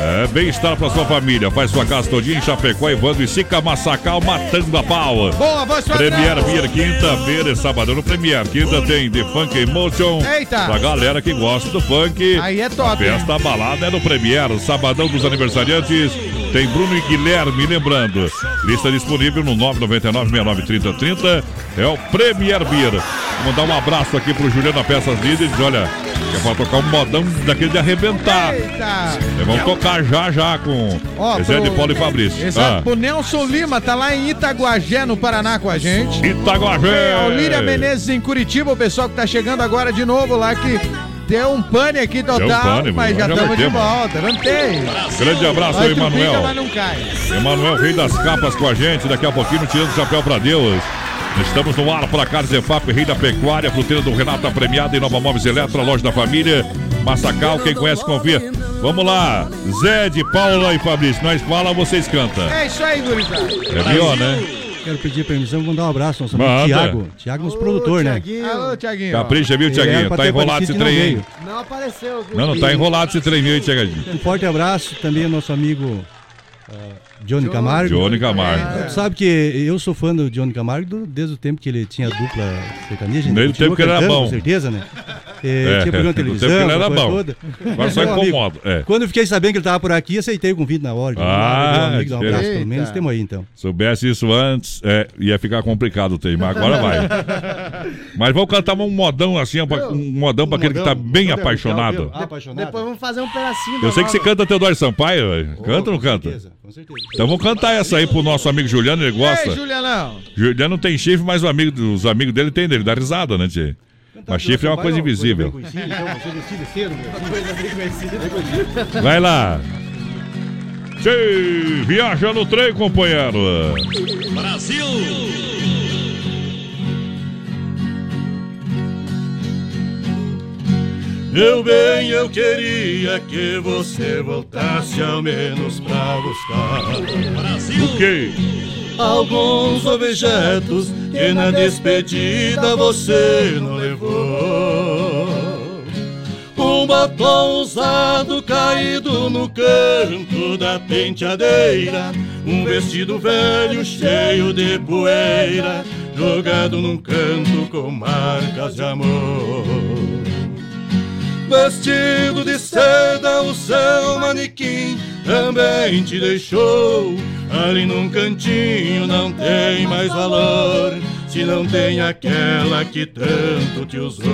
É bem-estar pra sua família. Faz sua casa todinha em Chapecó, Evandro e Sica Massacal matando a pau. Boa, padrão. Premier Beer, quinta-feira e sábado no Premier. Quinta tem The Funk Emotion. Eita. Pra galera que gosta do funk. Aí é top, A festa balada é no Premier. Sabadão dos aniversariantes. Tem Bruno e Guilherme, lembrando. Lista disponível no 999-693030. É o Premier Beer. Vou mandar um abraço aqui pro Juliano Peças Líderes. Olha, que é pra tocar um modão daquele de arrebentar. Eita. É, vamos tocar já já com Ó, Zé de Paulo e Fabrício. Exato, Ah. pro Nelson Lima, tá lá em Itaguajé, no Paraná, com a gente. Itaguajé. É, a Olíria Menezes em Curitiba, o pessoal que tá chegando agora de novo lá, que deu um pane aqui total, um pane, mas já estamos de volta, não tem. Grande abraço aí, Emanuel. Emanuel, rei das capas com a gente. Daqui a pouquinho, tirando o chapéu pra Deus. Estamos no ar para Carnes EFAP, rei da pecuária, fruteira do Renato tá premiada em Nova Móveis Eletro, a loja da família. Massacal, quem conhece, confia. Vamos lá, Zé de Paula e Fabrício. Nós fala, vocês cantam. É isso aí, gurizada. É pior, né? Quero pedir permissão, vou dar um abraço ao nosso Manda. amigo Tiago. Tiago, nosso produtor, né? Alô, Tiaguinho. Capricha, viu, Tiaguinho? Tá enrolado esse trem, veio. Não apareceu. Não, não, tá enrolado esse trem, viu, Tiaguinho? Um forte abraço também ao nosso amigo ah, Johnny Camargo. Johnny Camargo. É. Tu sabe que eu sou fã do Johnny Camargo desde o tempo que ele tinha dupla sertaneja. ele Desde o tempo que ele era bom. Com certeza, né? É, É, tinha programa de *laughs* televisão. tempo que ele era bom. toda. Agora só incomoda, é. Quando eu fiquei sabendo que ele tava por aqui, aceitei o convite na hora. Ah, amigo, dá um abraço, pelo menos temos aí então. Soubesse isso antes, é, ia ficar complicado o tema. Agora vai. *laughs* Mas vamos cantar um modão assim, um modão pra aquele que tá bem apaixonado. Depois vamos fazer um pedacinho da Eu sei que você canta Teodoro Sampaio, velho. canta ou não canta? Então vamos cantar essa aí pro nosso amigo Juliano, ele gosta. Ei, Julianão. Juliano tem chifre, mas o amigo, os amigos dele tem dele, dá risada, né, Tchê? Mas chifre é uma coisa invisível. Vai lá. Tchê, viaja no trem, companheiro. Brasil! Meu bem, eu queria que você voltasse ao menos pra buscar. O quê? Alguns objetos que na despedida você não levou. Um batom usado caído no canto da penteadeira. Um vestido velho cheio de poeira, jogado num canto com marcas de amor. Vestido de seda, o seu manequim também te deixou. Ali num cantinho não tem mais valor, se não tem aquela que tanto te usou.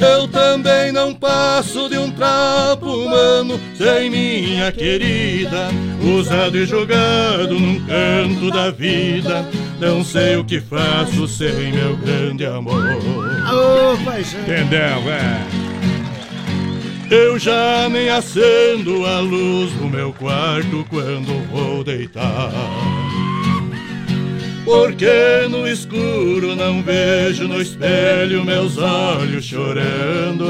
Eu também não passo de um trapo humano sem minha querida, usado e jogado num canto da vida. Não sei o que faço sem meu grande amor. Ô, paixão. Entendeu, velho? Eu já nem acendo a luz no meu quarto quando vou deitar. Porque no escuro não vejo no espelho meus olhos chorando.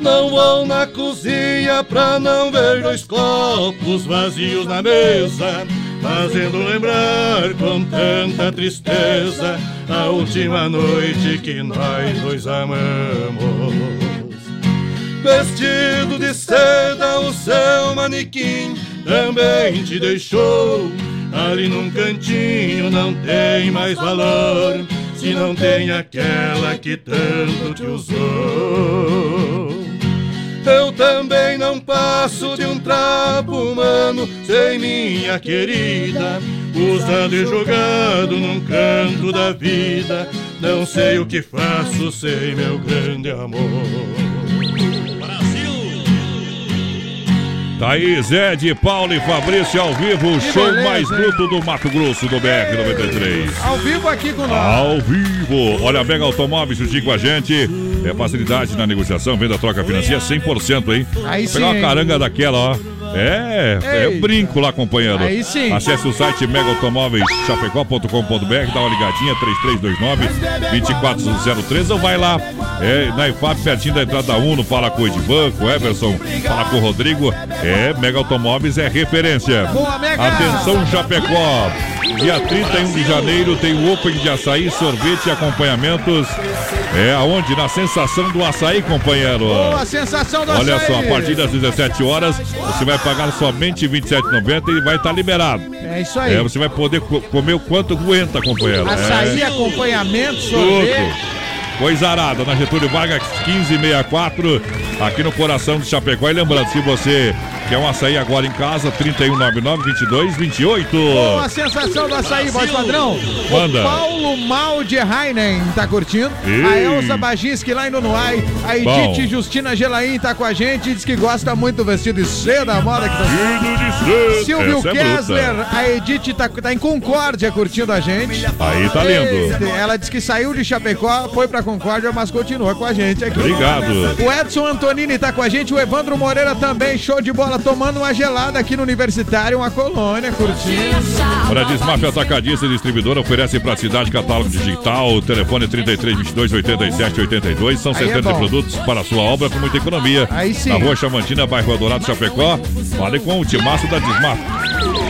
Não vou na cozinha pra não ver dois copos vazios na mesa, fazendo lembrar com tanta tristeza a última noite que nós dois amamos. Vestido de seda, o seu manequim também te deixou. ali num cantinho não tem mais valor. Se não tem aquela que tanto te usou. Eu também não passo de um trapo humano sem minha querida, usado e jogado num canto da vida. Não sei o que faço sem meu grande amor. Aí Zé de Paulo e Fabrício ao vivo, o show beleza, mais bruto do Mato Grosso do BR-93. Ao vivo aqui com nós. Ao vivo. Olha, Mega Automóveis juntinho com a gente. É facilidade na negociação, venda, troca financeira 100%, hein? Aí Vou Pegar sim, uma hein? caranga daquela, ó. É, é brinco lá, companheiro. Aí sim. Acesse o site megaautomóveischapecó.com.br, dá uma ligadinha, 3329-2403, ou vai lá, é, na IFAP, pertinho da entrada da Uno, fala com o Edivan, com o Everson, fala com o Rodrigo. É, Mega Automóveis é referência. Boa, Mega! Atenção, Chapecó. Dia 31 de janeiro tem o Open de açaí, sorvete e acompanhamentos. É aonde? Na sensação do açaí, companheiro. Boa, sensação do Olha açaí. só, a partir das 17 horas, você vai pagar somente R$ 27,90 e vai estar liberado. É isso aí. É, você vai poder co- comer o quanto aguenta, companheiro. Açaí, é. acompanhamento, Tudo. sorvete. Coisa arada, na Getúlio Vargas 1564, aqui no coração de Chapecó. E lembrando, se você quer um açaí agora em casa, 3199-2228. Boa sensação do açaí, voz padrão. Manda. O Paulo Malde Heinen tá curtindo. Ei. A Elza Baginski lá em Nunuai. A Edith Bom. Justina Gelaim tá com a gente. Diz que gosta muito do vestido de seda da moda que tá seda. Silvio Essa é Kessler, bruta. a Edith tá, tá em Concórdia curtindo a gente. Aí tá lindo. Ela disse que saiu de Chapecó, foi pra Concórdia, mas continua com a gente aqui. Obrigado. O Edson Antonini tá com a gente, o Evandro Moreira também, show de bola, tomando uma gelada aqui no Universitário, uma colônia, curtindo. Olha, Desmaf Atacadista e Distribuidora oferece praticidade catálogo digital, telefone 33 22 87 82. São Aí é 70 bom. produtos para a sua obra com muita economia. Aí sim. Na rua Chamantina, bairro Adorado, Chapecó. Fale com o timaço da Desmaf.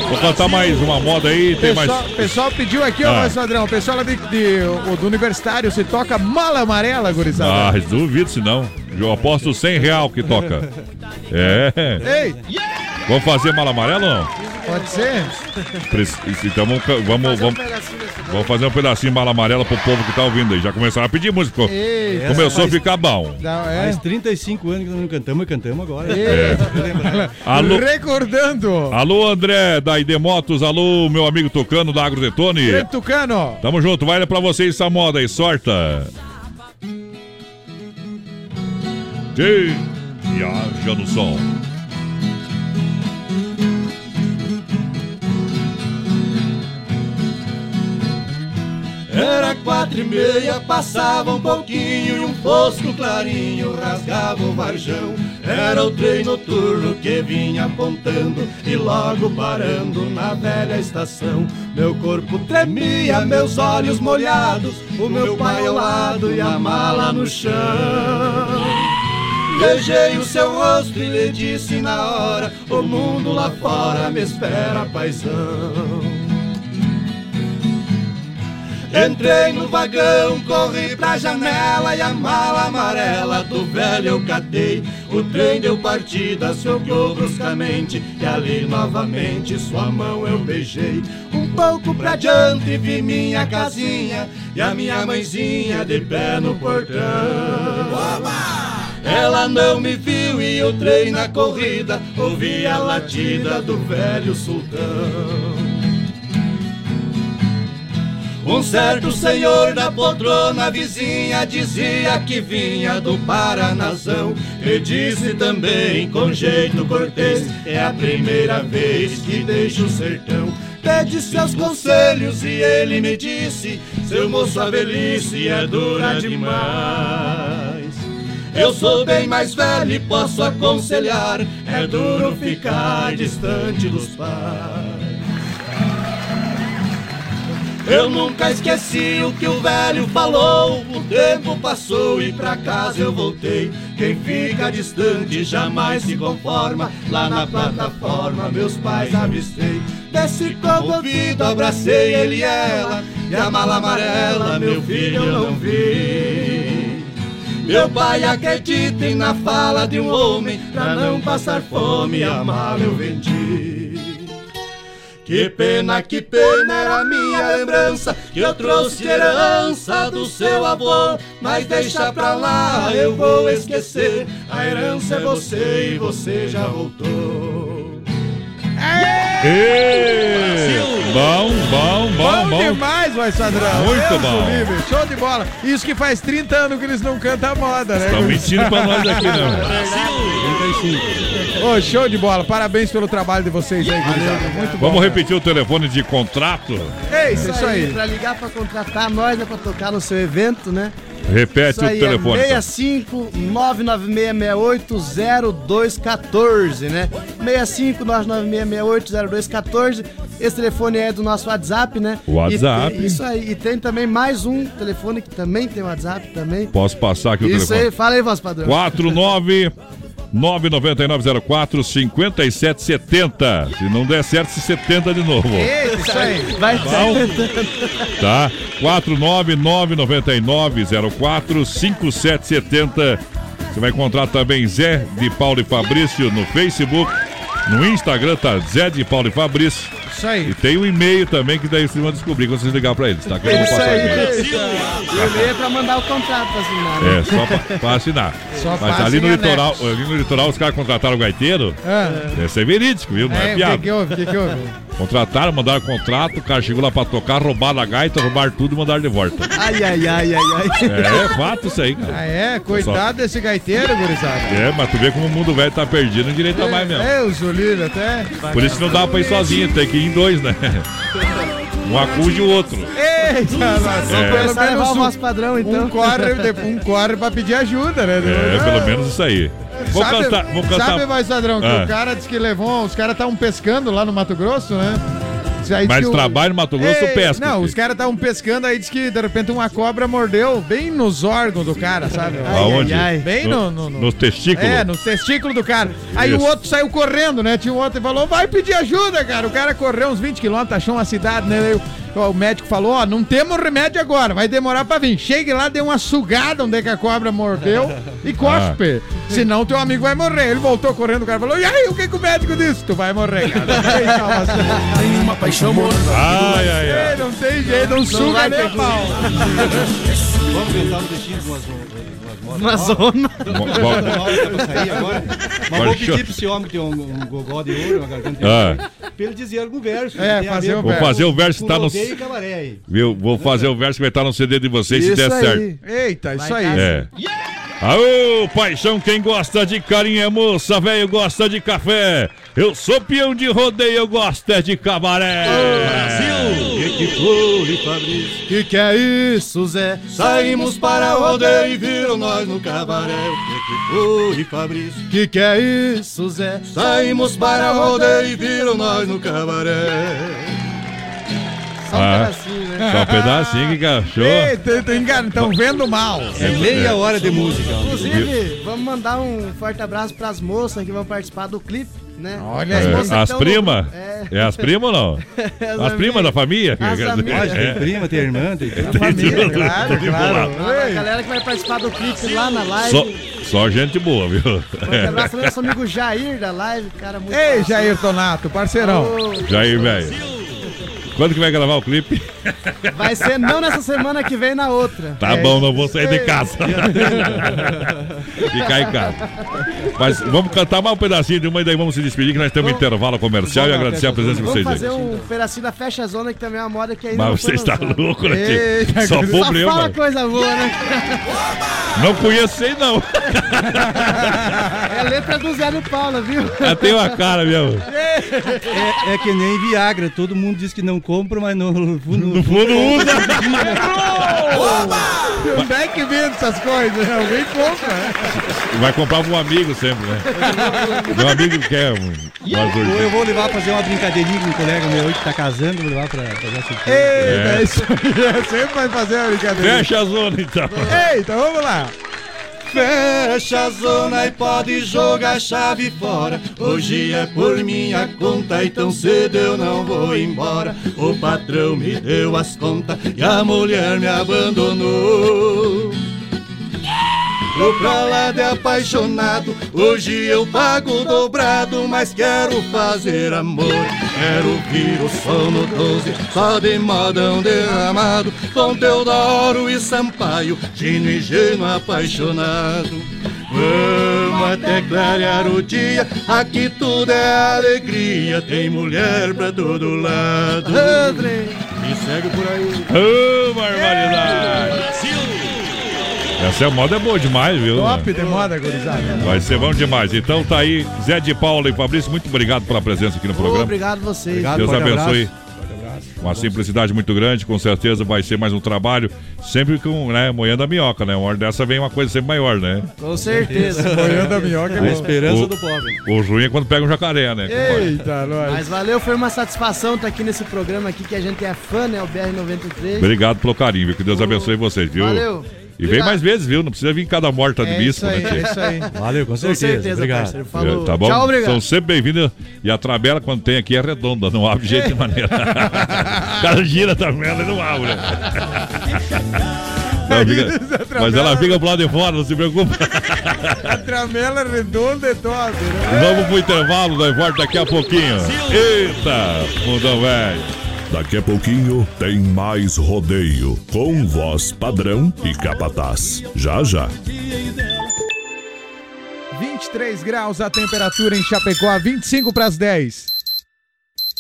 Vou cantar mais uma moda aí, tem mais. Pessoal, pessoal pediu aqui, ó, Ah. mais padrão. O pessoal de, de- o- do Universitário se toca mala amarela, gurizada. Ah, duvido se não. Eu aposto 100 real que toca. É. Ei, Vamos fazer mala amarela ou não? pode ser? Então vamos, vamos, vamos, vamos fazer um pedacinho de mala amarela pro povo que tá ouvindo aí. Já começaram a pedir música. Ei, Começou a ficar bom. Não, é. Faz 35 anos que nós não cantamos e cantamos agora. É. Alô, Recordando. alô, André da ID Motos. Alô, meu amigo Tucano da Agro Detone. Grande Tucano. Tamo junto, vai pra vocês essa moda aí, sorta. Ei, viaja no som. Era quatro e meia, passava um pouquinho e um fosco clarinho rasgava o varjão. Era o trem noturno que vinha apontando e logo parando na velha estação. Meu corpo tremia, meus olhos molhados, o meu pai ao lado e a mala no chão. Beijei o seu rosto e lhe disse na hora: O mundo lá fora me espera, paisão. Entrei no vagão, corri pra janela e a mala amarela do velho eu catei. O trem deu partida, se olhou bruscamente e ali novamente sua mão eu beijei. Um pouco pra diante vi minha casinha e a minha mãezinha de pé no portão. Ela não me viu e o trem na corrida ouvi a latida do velho sultão. Um certo senhor da poltrona vizinha dizia que vinha do Paranazão. E disse também com jeito cortês É a primeira vez que deixo o sertão. Pede seus conselhos e ele me disse Seu moço, a velhice é dura demais eu sou bem mais velho e posso aconselhar É duro ficar distante dos pais eu nunca esqueci o que o velho falou. O tempo passou e pra casa eu voltei. Quem fica distante jamais se conforma. Lá na plataforma meus pais avistei. Desci comovido, abracei ele e ela. E a mala amarela, meu filho, eu não vi. Meu pai acredita na fala de um homem. Pra não passar fome, a mala eu vendi. Que pena, que pena era a minha lembrança Que eu trouxe herança do seu avô Mas deixa pra lá, eu vou esquecer A herança é você e você já voltou Ê! Bom, bom, bom, bom. demais, voz padrão. Muito Deus bom. livre, Show de bola. Isso que faz 30 anos que eles não cantam a moda, né? Estão mentindo pra nós aqui, não. Ô, show de bola. Parabéns pelo trabalho de vocês aí, gurizada. Muito bom. Vamos repetir o telefone de contrato? É isso, isso aí. Pra ligar pra contratar nós, né? Pra tocar no seu evento, né? Repete Isso o aí telefone. é então. 65 996680214, né? 65 996680214. Esse telefone é do nosso WhatsApp, né? WhatsApp. E isso aí. E tem também mais um telefone que também tem WhatsApp também. Posso passar aqui o Isso telefone? aí, fala aí, voz padrão. 49 99904 5770. Se não der certo, se 70 de novo. Isso aí. Vai Bom. Tá? 4999904 5770. Você vai encontrar também Zé de Paulo e Fabrício no Facebook. No Instagram tá Zé de Paulo e Fabrício. Isso aí. E tem um e-mail também que daí vocês vão descobrir quando vocês ligar pra eles, tá? Que eu vou Isso passar o e-mail é pra mandar o contrato pra assinar. né? É, só pra, pra assinar. Só Mas passa ali no litoral, ali no litoral os caras contrataram o gaiteiro. Ah. Esse é verídico, viu? Não é, É, o piada. que que houve? O que que houve? Contrataram, mandaram contrato, o cara chegou lá pra tocar, roubaram a gaita, roubaram tudo e mandaram de volta. Ai, ai, ai, ai, ai. É, fato isso aí, cara. Ah, é? Coitado desse gaiteiro, gurizada. É, mas tu vê como o mundo velho tá perdido, não direita mais mesmo. É, o Zulino até. Por isso que não dá pra ir sozinho, tem que ir em dois, né? Um acude o outro. Eita, nós É. pelo a menos o um, nosso padrão, então. um corre, um corre pra pedir ajuda, né? É, pelo menos isso aí. Vou sabe, cantar, vou cantar. Sabe, mais padrão, que Ah. o cara disse que levou. Os caras estavam pescando lá no Mato Grosso, né? Aí Mas o- trabalha no Mato Grosso Ei, pesca? Não, os caras estavam pescando, aí diz que de repente uma cobra mordeu bem nos órgãos do cara, sabe? Aonde? Bem no, no, no- Nos testículos? É, no testículo do cara. Aí Isso. o outro saiu correndo, né? Tinha um outro e falou: vai pedir ajuda, cara. O cara correu uns 20 quilômetros, achou uma cidade, né? Aí o, médico falou: ó, não temos remédio agora, vai demorar pra vir. Chegue lá, dê uma sugada onde é que a cobra mordeu e cospe. Senão teu amigo vai morrer. Ele voltou correndo, o cara falou: e aí, o que, que o médico disse? Tu vai morrer, cara. Não tem uma paixão mortal. Ai, ai, ai. Não tem jeito, não, suga vai nem ter pau. *laughs* Vamos inventar um destino com umas, Uma zona. Mas vou pedir pra esse homem que tem um, um gogó de ouro, uma garganta de Ah. ouro, pra ele dizer algum verso. É, fazer o com- Vou fazer o verso que tá no. e. Viu? Vou fazer o verso que vai estar no CD de vocês se der certo. Eita, isso aí. É. Aô, paixão, quem gosta de carinho é moça, velho gosta de café. Eu sou peão de rodeio, eu gosto é de cabaré. Que que foi, Fabrício? Que que é isso, Zé? Saímos para o rodeio e viram nós no cabaré. Que que foi, Fabrício? Que que é isso, Zé? Saímos para o rodeio e viram nós no cabaré. Só um Ah, pedacinho, né? Só um pedacinho que cachorro. *laughs* Estão vendo mal. É meia hora de música. Inclusive, vamos mandar um forte abraço pras moças que vão participar do clipe, né? Olha É, moças que as tão no- primas? É. É. as primas ou não? *laughs* As As primas da família? As amigas. Lógico, tem É. prima, tem irmã, tem tudo. *laughs* Tem tudo, claro, tudo claro. A galera que vai participar do clipe lá na live. Só, só gente boa, viu? Forte abraço também ao nosso amigo Jair da live, cara muito Ei, massa. Jair Tonato, parceirão. Ô, Jair, velho. Quando que vai gravar o clipe? Vai ser não nessa semana que vem, na outra. Tá É. bom, não vou sair de casa. Ficar em casa. Mas vamos cantar mais um pedacinho de uma e daí vamos se despedir, que nós temos um intervalo comercial e agradecer a presença de Vamos vocês aí. fazer um pedacinho da Fecha Zona, que também é uma moda que ainda Mas você está louco, né? Eita, Só Só problema. fala coisa boa, né? Não conheço sei não. É letra do Zé do Paula, viu? Já tem uma cara mesmo. É, é que nem Viagra, todo mundo diz que não compra, mas no, no fundo, No *laughs* fundo usa. Onde é que vende essas coisas? né? Alguém compra. né? Vai comprar pra um amigo sempre, né? Meu amigo quer um. eu urgências. vou levar pra fazer uma brincadeirinha com um colega meu hoje que tá casando, vou levar pra fazer essa Eita, É. isso aí. é, Sempre vai fazer uma brincadeira. Fecha a zona então. Eita, vamos lá. Fecha a zona e pode jogar a chave fora. Hoje é por minha conta e tão cedo eu não vou embora. O patrão me deu as contas e a mulher me abandonou. Tô pra lá de apaixonado, hoje eu pago dobrado, mas quero fazer amor. Quero ouvir o som no 12, só de modão derramado, com Teodoro e Sampaio, Gino e Geno apaixonado. Vamos até clarear o dia, aqui tudo é alegria, tem mulher pra todo lado. Me segue por aí. Ô, barbaridade! Essa moda é boa demais, viu? Top de moda, gurizada. Vai ser bom demais. Então tá aí, Zé de Paula e Fabrício, muito obrigado pela presença aqui no programa. Obrigado vocês. Deus abençoe. Uma simplicidade muito grande, com certeza vai ser mais um trabalho, sempre com, né, moendo a minhoca, né? Uma hora dessa vem uma coisa sempre maior, né? Com certeza. *laughs* Moendo a minhoca é A esperança O- do pobre. O ruim é quando pega um jacaré, né? Eita, nós. Mas valeu, foi uma satisfação estar aqui nesse programa aqui que a gente é fã, né? O BR-93. Obrigado pelo carinho, viu? Que Deus abençoe vocês, viu? Valeu. E vem mais vezes, viu? Não precisa vir cada morta de É bispo, aí, né? é isso aí. *laughs* Valeu, com certeza. certeza, Obrigado. parceiro. Falou. Tá bom? Tchau, obrigado. São sempre bem-vindos. E a tabela, quando tem aqui, é redonda, não abre de jeito de maneira. *laughs* o cara gira a tabela e não abre. *laughs* Ela fica- mas ela fica pro lado de fora, não se preocupa. A tramela redonda é top, né? Vamos pro intervalo, nós volta daqui a pouquinho. Eita, mundão velho. Daqui a pouquinho tem mais rodeio com voz padrão e capataz. Já já. 23 graus a temperatura em Chapecó, 25 para as 10.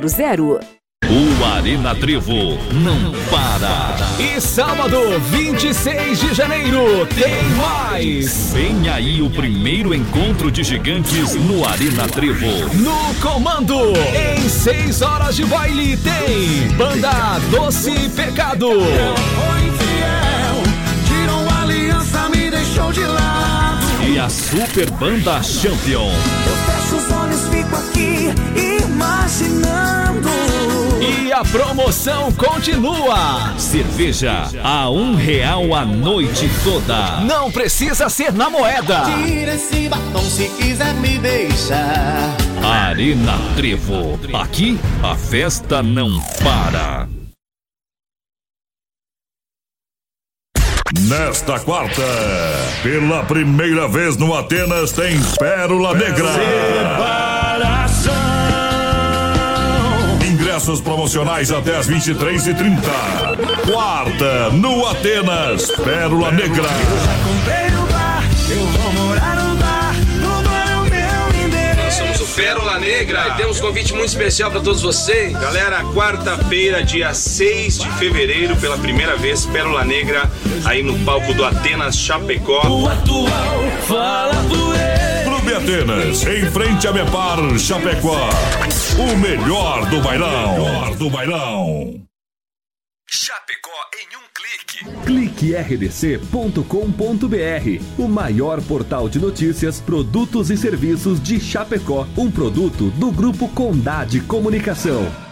3328-3100. O Arena Trevo não para. E sábado, 26 de janeiro, tem mais! Vem aí o primeiro encontro de gigantes no Arena Trevo. No comando, em 6 horas de baile, tem Banda Doce Pecado. Tirou a aliança, me deixou de lado. E a Super Banda Champion. Eu fecho os olhos, fico aqui imaginando. E a promoção continua. Cerveja a um real a noite toda. Não precisa ser na moeda. Tira esse batom se quiser me deixar. Arena Trevo. Aqui a festa não para. Nesta quarta, pela primeira vez no Atenas, tem Pérola Negra. Ingressos promocionais até as 23h30. Quarta, no Atenas, Pérola Negra. Comprei o bar, eu vou morar no bar. Tudo é o meu endereço. Nós somos o Pérola Negra e temos um convite muito especial para todos vocês. Galera, quarta-feira, dia 6 de fevereiro, pela primeira vez, Pérola Negra, aí no palco do Atenas Chapecó. O atual fala por ele. Clube Atenas, em frente a Mepar, Chapecó. O melhor do bailão. O melhor do bailão. Chapecó em um clique. Clique rdc.com.br, o maior portal de notícias, produtos e serviços de Chapecó, um produto do grupo Condade Comunicação.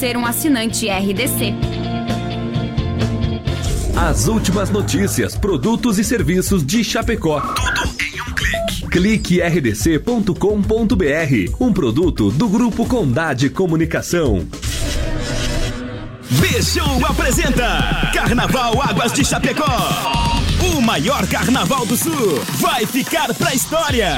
ser um assinante RDC. As últimas notícias, produtos e serviços de Chapecó. Tudo em um clique. Clique rdc.com.br, um produto do grupo Condade Comunicação. Beijão apresenta Carnaval Águas de Chapecó. O maior carnaval do sul vai ficar pra história.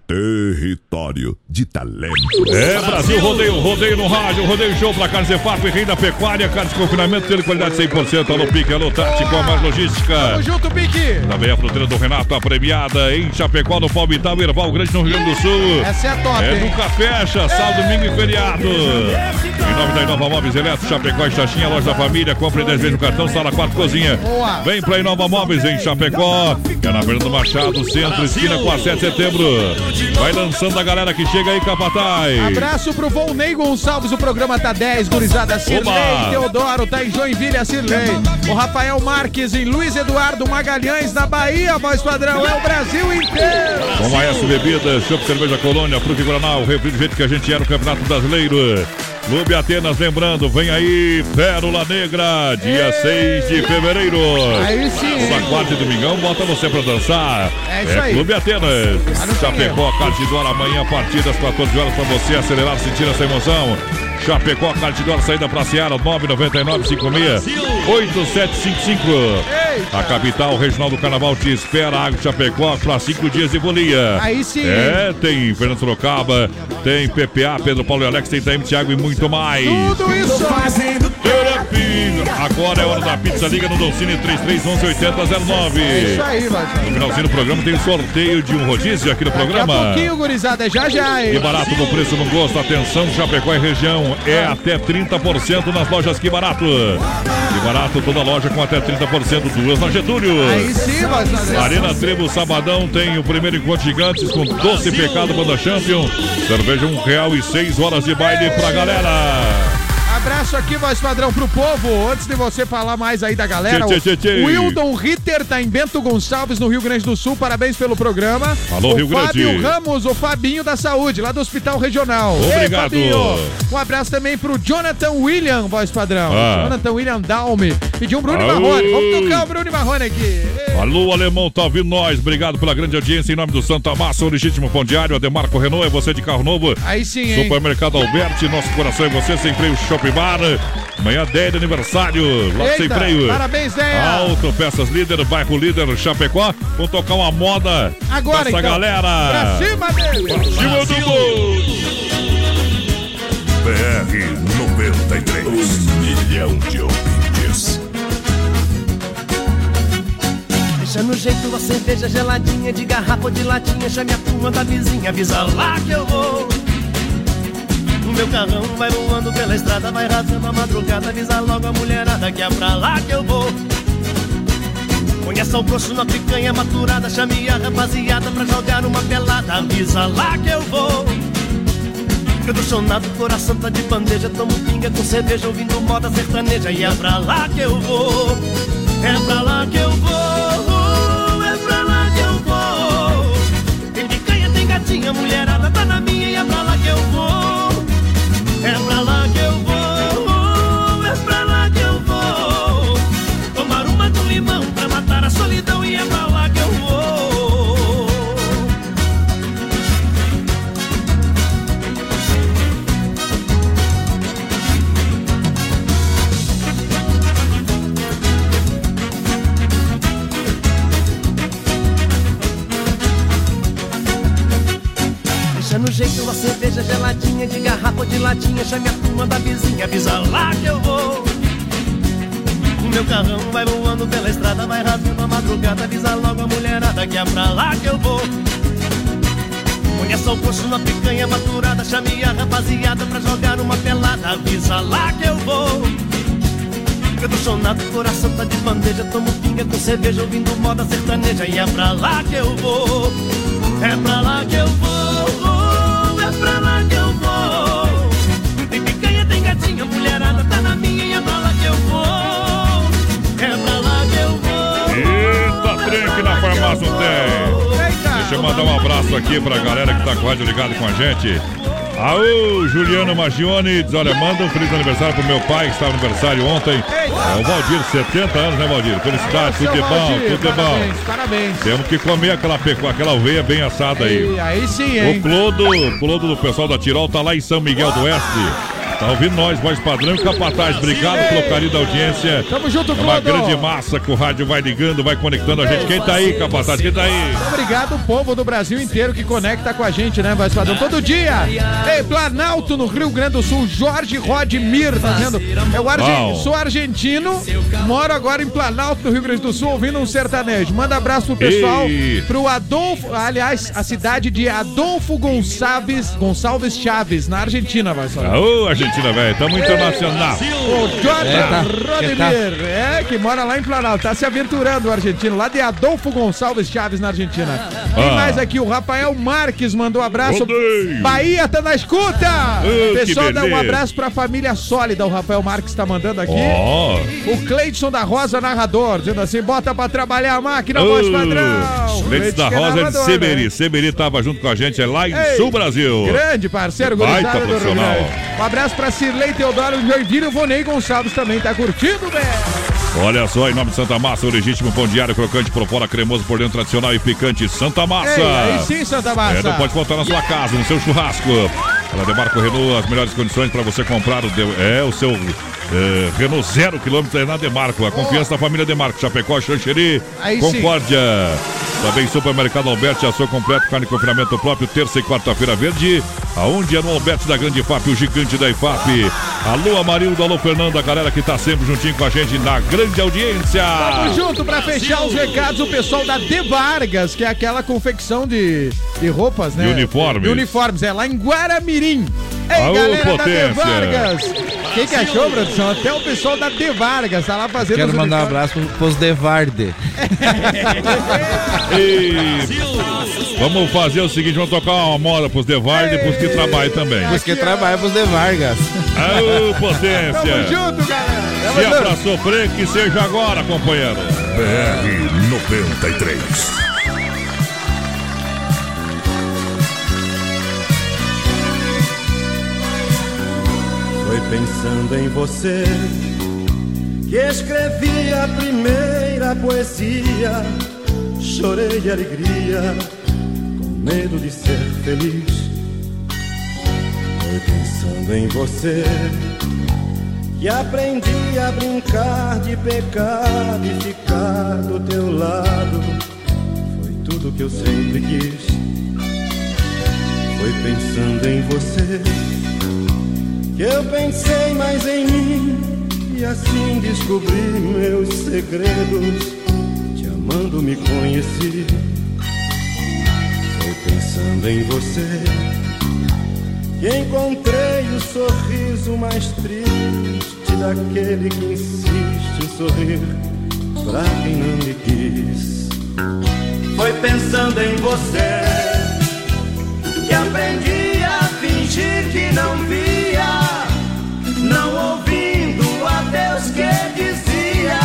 Território de talento. É, Brasil, rodeio, rodeio no rádio, rodeio show pra carne Zefap, rei da pecuária, carne de confinamento, tendo qualidade 100%. Alô, Pique, alô, Tati, com a mais logística. Tamo junto, Pique. Também a fruteira do Renato, a premiada em Chapecó, no Palmital, Erval Grande, no Rio Grande do Sul. Essa é a top, É hein? nunca fecha, sábado, domingo e feriado. Em nome da Inova Móveis Eletro, Chapecó e Xaxinha, loja da família, compre 10 vezes no cartão, sala 4 cozinha. Boa. Vem pra Inova Móveis em Chapecó, que é na Fernando Machado, centro, esquina com a 7 de setembro. Vai lançando a galera que chega aí, Capataz. Abraço pro Volney Gonçalves, o programa tá 10, gurizada Cirlei, Oba! Teodoro, tá em Joinville, a Cirlei. O Rafael Marques em Luiz Eduardo Magalhães, na Bahia, voz padrão, é o Brasil inteiro. Com Maestro Bebidas, Chopp Cerveja Colônia, Fruque Guaraná, o refri do jeito que a gente era no Campeonato Brasileiro. Clube Atenas, lembrando, vem aí, Pérola Negra, dia 6 de fevereiro. Aí sim? Toda quarta e domingão, bota você pra dançar. É isso aí. Clube Atenas. Chapecó, Cartidor, amanhã, a partir das 14 horas, pra você acelerar, sentir essa emoção. Chapecó, Cartidor, saída pra Seara, 999 56 8755. A capital regional do carnaval te espera, Água de Chapecó, para cinco dias de folia. Aí sim. É, tem Fernando Sorocaba, tem PPA, Pedro Paulo e Alex, tem Taime Thiago e muito mais. Tudo isso. Terapia. Agora é hora da pizza, liga no Dolcine 3311 8009. É isso aí, vai. No finalzinho do programa tem sorteio de um rodízio aqui no Daqui a programa. pouquinho, gurizada, já já, hein? Que barato no preço, no gosto. Atenção, Chapecó e região. É até 30% nas lojas Que Barato. Que Barato, toda loja com até 30%. Duas na Getúlio. Aí sim. Arena Trevo, sabadão, tem o primeiro encontro gigantes com Doce Pecado Banda Champion. Cerveja um real e seis horas de baile pra galera. Abraço aqui, voz padrão, pro povo. Antes de você falar mais aí da galera, Tchê, tchê, tchê, o Wildon Ritter tá em Bento Gonçalves, no Rio Grande do Sul. Parabéns pelo programa. Alô, o Rio Grande. Fábio Ramos, o Fabinho da Saúde, lá do Hospital Regional. Obrigado. Ei, Fabinho. Um abraço também pro Jonathan William, voz padrão. Ah. Jonathan William Dalme. Pediu um Bruno Aô. Marrone. Vamos tocar o Bruno Marrone aqui. Alô, alemão, tá ouvindo nós? Obrigado pela grande audiência em nome do Santa Massa, o legítimo pão diário. Ademarco Renault, é você de carro novo. Aí sim, hein? Supermercado Alberti, nosso coração é você, sem freio Shopping Bar. Amanhã 10 de aniversário, lá sem Eita, freio. parabéns, Deia. Alto, peças líder, bairro líder, Chapecó. Vamos tocar uma moda Agora, dessa então. galera. Pra cima dele. Pra cima do gol. BR 93. Um milhão de ouvintes. Deixa no jeito a cerveja geladinha de garrafa ou de latinha. Chame a turma da vizinha, avisa lá que eu vou. O meu carrão vai voando pela estrada, vai rasgando a madrugada. Avisa logo a mulherada que é pra lá que eu vou. Conheça o grosso na picanha maturada, chame a rapaziada pra jogar uma pelada. Avisa lá que eu vou. Chonado, coração tá de bandeja. Tomo pinga com cerveja, ouvindo moda sertaneja. E é pra lá que eu vou. É pra lá que eu vou. Gatinha, mulherada tá na minha. E é pra lá que eu vou. É pra lá que eu vou. Jeito uma cerveja geladinha de garrafa ou de latinha. Chame a turma da vizinha, avisa lá que eu vou. O meu carrão vai voando pela estrada, vai rasgando a madrugada. Avisa logo a mulherada que é pra lá que eu vou. Conheça o poço na picanha maturada. Chame a rapaziada pra jogar uma pelada. Avisa lá que eu vou. Eu tô chonado, coração tá de bandeja. Tomo pinga com cerveja, ouvindo moda sertaneja. E é pra lá que eu vou. É pra lá que eu vou. É pra lá que eu vou. Tem picanha, tem gatinha, mulherada tá na minha. E é pra lá que eu vou. É pra lá que eu vou. Eita, trem na farmácia tem. Deixa eu mandar um abraço aqui pra galera que tá com rádio ligado com a gente. Aô, Juliano Magione, diz, olha, manda um feliz aniversário pro meu pai, que estava no aniversário ontem. É o Valdir, 70 anos, né, Valdir? Felicidades, tudo de bom, tudo de bom. parabéns, parabéns. Temos que comer aquela aquela oveia bem assada aí. E aí sim, hein? O Clodo, o Clodo do pessoal da Tirol tá lá em São Miguel do Oeste. Tá ouvindo nós, voz padrão e capataz. Obrigado pelo carinho da audiência. Tamo junto, É uma grande massa que o rádio vai ligando, vai conectando a gente. Quem tá aí, capataz? Quem tá aí? Obrigado, povo do Brasil inteiro que conecta com a gente, né, Voz Padrão? Todo dia. Ei, Planalto, no Rio Grande do Sul, Jorge Rodmir, tá vendo? É o argen... Sou argentino, moro agora em Planalto, no Rio Grande do Sul, ouvindo um sertanejo. Manda abraço pro pessoal, Ei. pro Adolfo, aliás, a cidade de Adolfo Gonçalves, Gonçalves Chaves, na Argentina, Voz Padrão. Ô, Argentina, velho, tamo internacional. O Jorge É, tá. Rodemir, é, que mora lá em Planalto, tá se aventurando o argentino, lá de Adolfo Gonçalves Chaves, na Argentina. Quem Ah. mais aqui? O Rafael Marques mandou um abraço. Odeio. Bahia tá na escuta! Oh, Pessoal, dá um abraço pra família sólida, o Rafael Marques tá mandando aqui. Ó. O Cleidson da Rosa, narrador, dizendo assim, bota pra trabalhar a máquina, Ô, voz padrão. Leite da é Rosa de narrador, Seberi. né? Seberi tava junto com a gente, é lá em Ei, Sul Brasil. Grande parceiro, gurizada do Rio profissional. Grande. Um abraço pra Cirlei Teodoro Joinville o Vonei Gonçalves também tá curtindo, velho. Olha só, em nome de Santa Massa, o legítimo pão diário, crocante por fora, cremoso por dentro, tradicional e picante. Santa Massa. Ei, aí sim, Santa Massa. É, não pode faltar na sua casa, no seu churrasco. Ela Demarco Renault, as melhores condições para você comprar o, de- é, o seu é, Renault zero quilômetro é na Demarco. A confiança da família Demarco, Chapecó, Xanxeri, Aí sim. Concórdia. Também Supermercado Alberti, açougue completo, carne e confinamento próprio, terça e quarta-feira verde. Aonde é no Alberti da Grande IFAP, o gigante da IFAP. Alô, Amarildo, alô, Fernando, a galera que tá sempre juntinho com a gente na grande audiência. Tamo junto pra fechar os recados, o pessoal da De Vargas, que é aquela confecção de, de roupas, né? De uniformes. De uniformes, é lá em Guaramirim. Ei, Aô, galera da De potência. Vargas! Quem que achou, produção? Até o pessoal da De Vargas tá lá fazendo Quero mandar um abraço pro- pros Devarde. *laughs* E vamos fazer o seguinte, vamos tocar uma moda pros Devarde e pros que trabalham também. Os que trabalham pros De Vargas. Aô, potência! Tamo junto, galera! Se é pra sofrer, que seja agora, companheiro. BR 93. Pensando em você que escrevi a primeira poesia. Chorei de alegria, com medo de ser feliz. Foi pensando em você que aprendi a brincar de pecado e ficar do teu lado. Foi tudo que eu sempre quis. Foi pensando em você eu pensei mais em mim e assim descobri meus segredos. Te amando me conheci. Foi pensando em você que encontrei o sorriso mais triste daquele que insiste em sorrir pra quem não me quis. Foi pensando em você que aprendi a fingir que não via, não ouvindo a Deus que dizia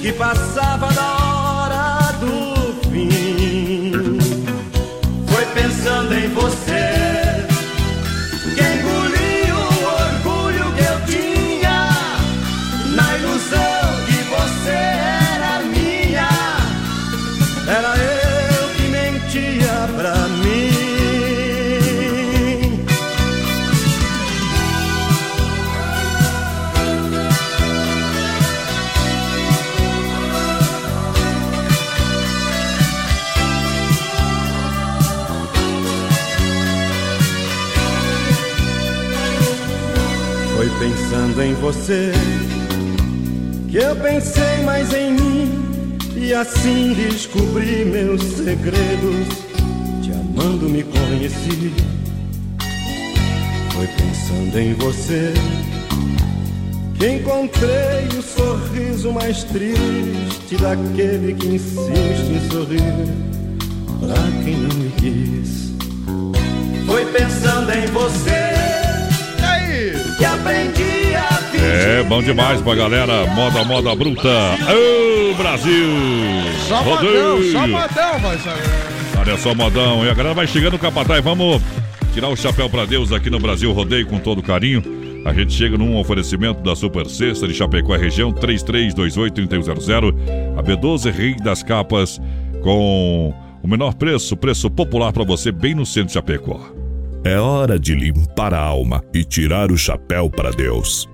que passava da hora do fim. Foi pensando em você em você que eu pensei mais em mim e assim descobri meus segredos. Te amando me conheci. Foi pensando em você que encontrei o sorriso mais triste daquele que insiste em sorrir pra quem não me quis. Foi pensando em você que aprendi a fingir É, bom demais pra galera. Moda, moda bruta. Ô, Brasil! Só modão, só modão, vai Olha só, modão. E a galera vai chegando, Capataz. Vamos tirar o chapéu pra Deus aqui no Brasil Rodeio com todo carinho. A gente chega num oferecimento da Super Sexta de Chapecó região 3328-3100. A B12 Rei das Capas com o menor preço, preço popular para você bem no centro de Chapecó. É hora de limpar a alma e tirar o chapéu para Deus.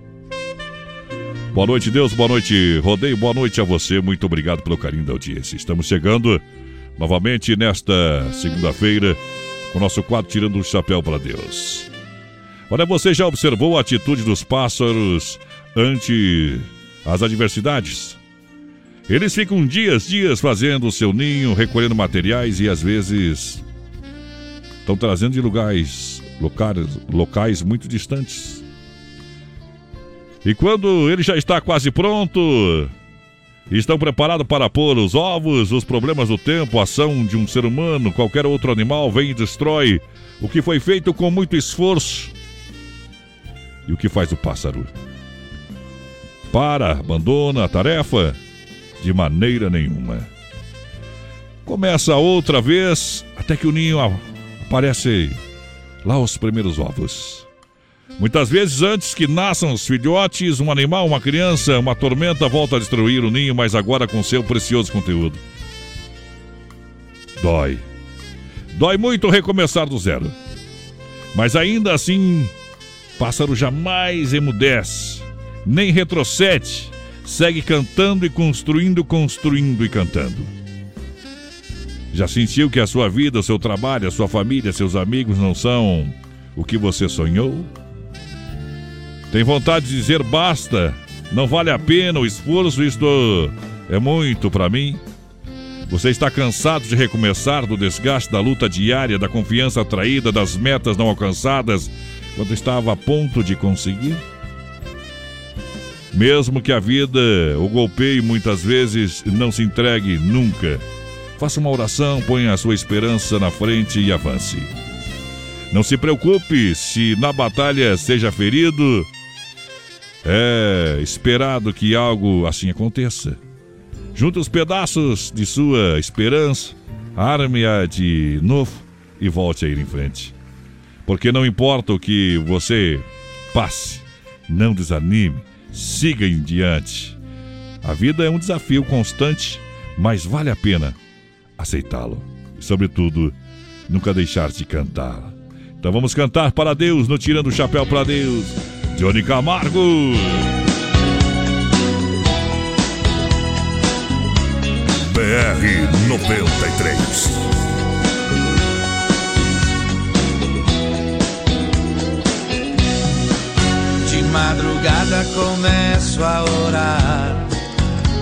Boa noite, Deus. Boa noite, Rodeio. Boa noite a você. Muito obrigado pelo carinho da audiência. Estamos chegando novamente nesta segunda-feira com o nosso quadro Tirando o Chapéu para Deus. Olha, você já observou a atitude dos pássaros ante as adversidades? Eles ficam dias, dias fazendo o seu ninho, recolhendo materiais e às vezes estão trazendo de lugares, locais, locais muito distantes. E quando ele já está quase pronto, estão preparados para pôr os ovos, os problemas do tempo, a ação de um ser humano, qualquer outro animal vem e destrói o que foi feito com muito esforço. E o que faz o pássaro? Para, abandona a tarefa? De maneira nenhuma. Começa outra vez, até que o ninho aparece lá os primeiros ovos. Muitas vezes, antes que nasçam os filhotes, um animal, uma criança, uma tormenta volta a destruir o ninho, mas agora com seu precioso conteúdo. Dói. Dói muito recomeçar do zero. Mas ainda assim, pássaro jamais emudece, nem retrocede, segue cantando e construindo, construindo e cantando. Já sentiu que a sua vida, o seu trabalho, a sua família, seus amigos não são o que você sonhou? Tem vontade de dizer basta, não vale a pena o esforço, isto é muito para mim? Você está cansado de recomeçar do desgaste da luta diária, da confiança traída, das metas não alcançadas quando estava a ponto de conseguir? Mesmo que a vida o golpeie muitas vezes, não se entregue nunca. Faça uma oração, ponha a sua esperança na frente e avance. Não se preocupe se na batalha seja ferido. É esperado que algo assim aconteça. Junte os pedaços de sua esperança, arme-a de novo e volte a ir em frente. Porque não importa o que você passe, não desanime, siga em diante. A vida é um desafio constante, mas vale a pena aceitá-lo. E, sobretudo, nunca deixar de cantar. Então vamos cantar para Deus, no Tirando o Chapéu para Deus. Johnny Camargo. BR 93. De madrugada começo a orar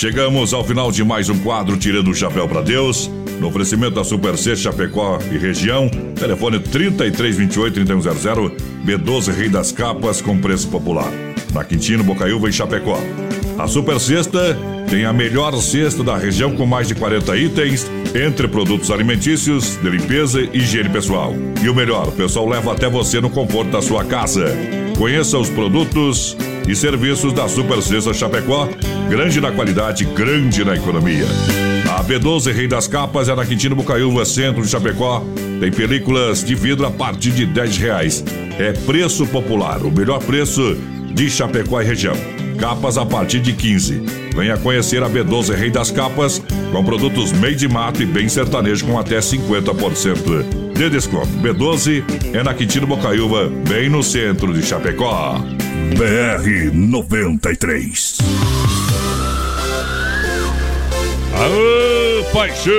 Chegamos ao final de mais um quadro Tirando o Chapéu para Deus. No oferecimento da Super C Chapecó e região, telefone 3328-3100, B12 Rei das Capas com preço popular. Na Quintino, Bocaiúva e Chapecó. A Super Sexta tem a melhor cesta da região com mais de 40 itens, entre produtos alimentícios, de limpeza e higiene pessoal. E o melhor, o pessoal leva até você no conforto da sua casa. Conheça os produtos e serviços da Super Cesta Chapecó, grande na qualidade, grande na economia. A B12 Rei das Capas é na Quintino Bocaiúva, centro de Chapecó. Tem películas de vidro a partir de 10 reais. É preço popular, o melhor preço de Chapecó e região. Capas a partir de 15. Venha conhecer a B12 Rei das Capas, com produtos meio de mato e bem sertanejo com até 50% de desconto. B12 é na Quintino Bocaiúva, bem no centro de Chapecó. BR 93. Aô, paixão!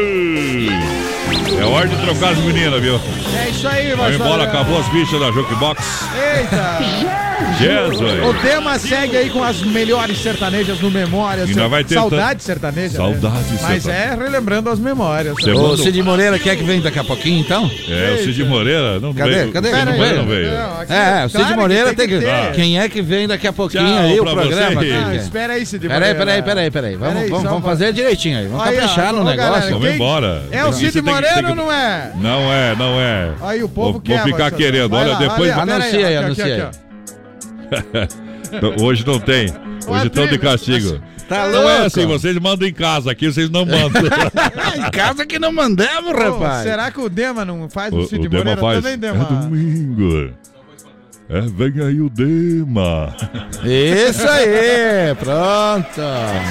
É hora de trocar as meninas, viu? É isso aí, Vai embora, Marcelo. acabou as bichas da Jukebox. Eita! *laughs* Jesus! O tema segue aí com as melhores sertanejas no Memória. Ainda vai ter Saudade tan- sertaneja. Saudade né? Mas sertaneja. é relembrando as memórias. Você Ô, manda- Cid Moreira quer que venha daqui a pouquinho, então? É, o Cid Moreira não Cadê? veio. Cadê? Cid. Moreira não veio. É, o Cid Claro que Moreira tem tem que que. ter. Quem é que vem daqui a pouquinho Tchau aí o programa? Ah, que espera aí, Cid Peraí, Moreira. peraí, peraí, peraí. Vamos, Peraí, vamos, só vamos pra- fazer direitinho aí. Vamos Aí, ó, caprichar no ô, galera, negócio. Vamos embora. É o Cid que- Moreira que- ou não é? Não é, não é. Aí o povo quer. Vou ficar querendo. Olha, depois. Anuncia aí, aqui, anuncia aqui, aí. Hoje não tem. Hoje estão de castigo. Tá Não é louco? assim, vocês mandam em casa, aqui vocês não mandam. *laughs* em casa que não mandamos, rapaz. será que o Dema não faz o, o, Cid o Dema Moreira faz. também, É Dema? domingo. É, vem aí o Dema. Isso aí, pronto.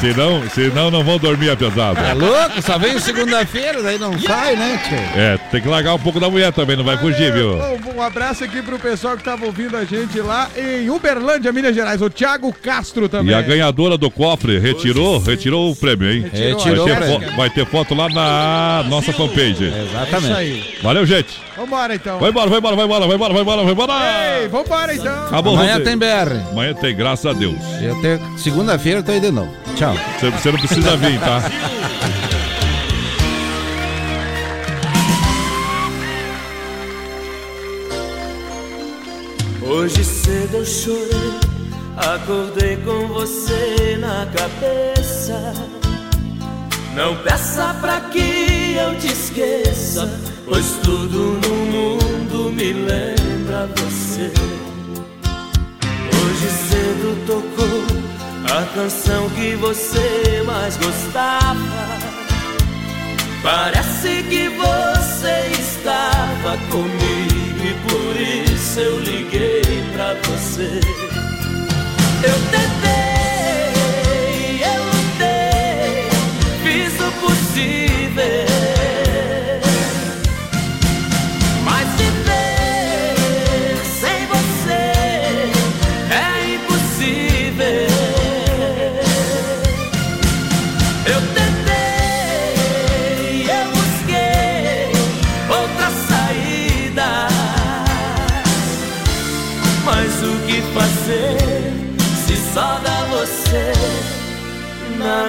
Senão, senão não vão dormir pesado. É louco? Só vem segunda-feira, daí não sai, né, tio? É, tem que largar um pouco da mulher também, não vai fugir, viu? Um abraço aqui pro pessoal que tava ouvindo a gente lá em Uberlândia, Minas Gerais. O Thiago Castro também. E a ganhadora do cofre retirou, retirou o prêmio, hein? Retirou vai, ter fo- vai ter foto lá na nossa fanpage. Exatamente. É isso aí. Valeu, gente. Vambora então. Vai embora, vai embora, vai embora, vai embora, vai embora, vai embora. Ei, vambora então. Acabou, Amanhã tem BR. Amanhã tem, graças a Deus. Eu tenho... Segunda-feira eu tô aí de novo. Tchau. Você, você não precisa vir, tá? Hoje cedo eu chorei, acordei com você na cabeça. Não peça pra que eu te esqueça, pois tudo no mundo me lembra você. Hoje cedo tocou a canção que você mais gostava. Parece que você estava comigo e por isso eu liguei pra você. Eu tentei,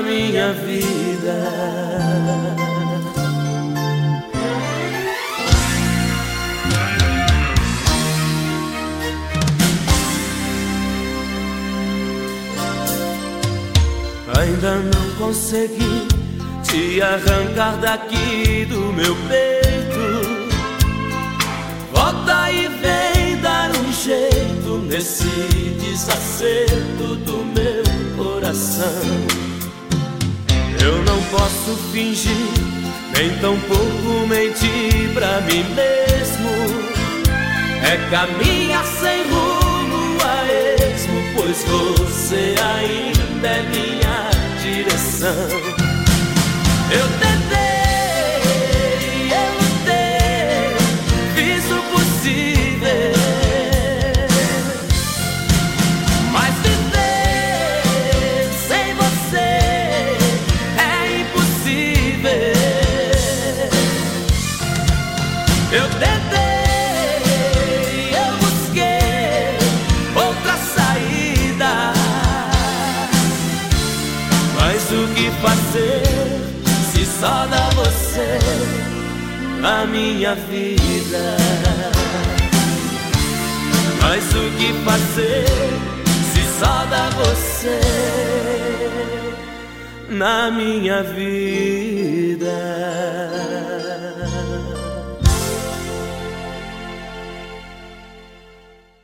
minha vida? Ainda não consegui te arrancar daqui do meu peito. Volta e vem dar um jeito nesse desacerto do meu coração. Eu não posso fingir, nem tampouco mentir pra mim mesmo. É caminhar sem rumo a esmo, pois você ainda é minha direção. Eu tentei, na minha vida. Mas o que fazer se só dá você na minha vida?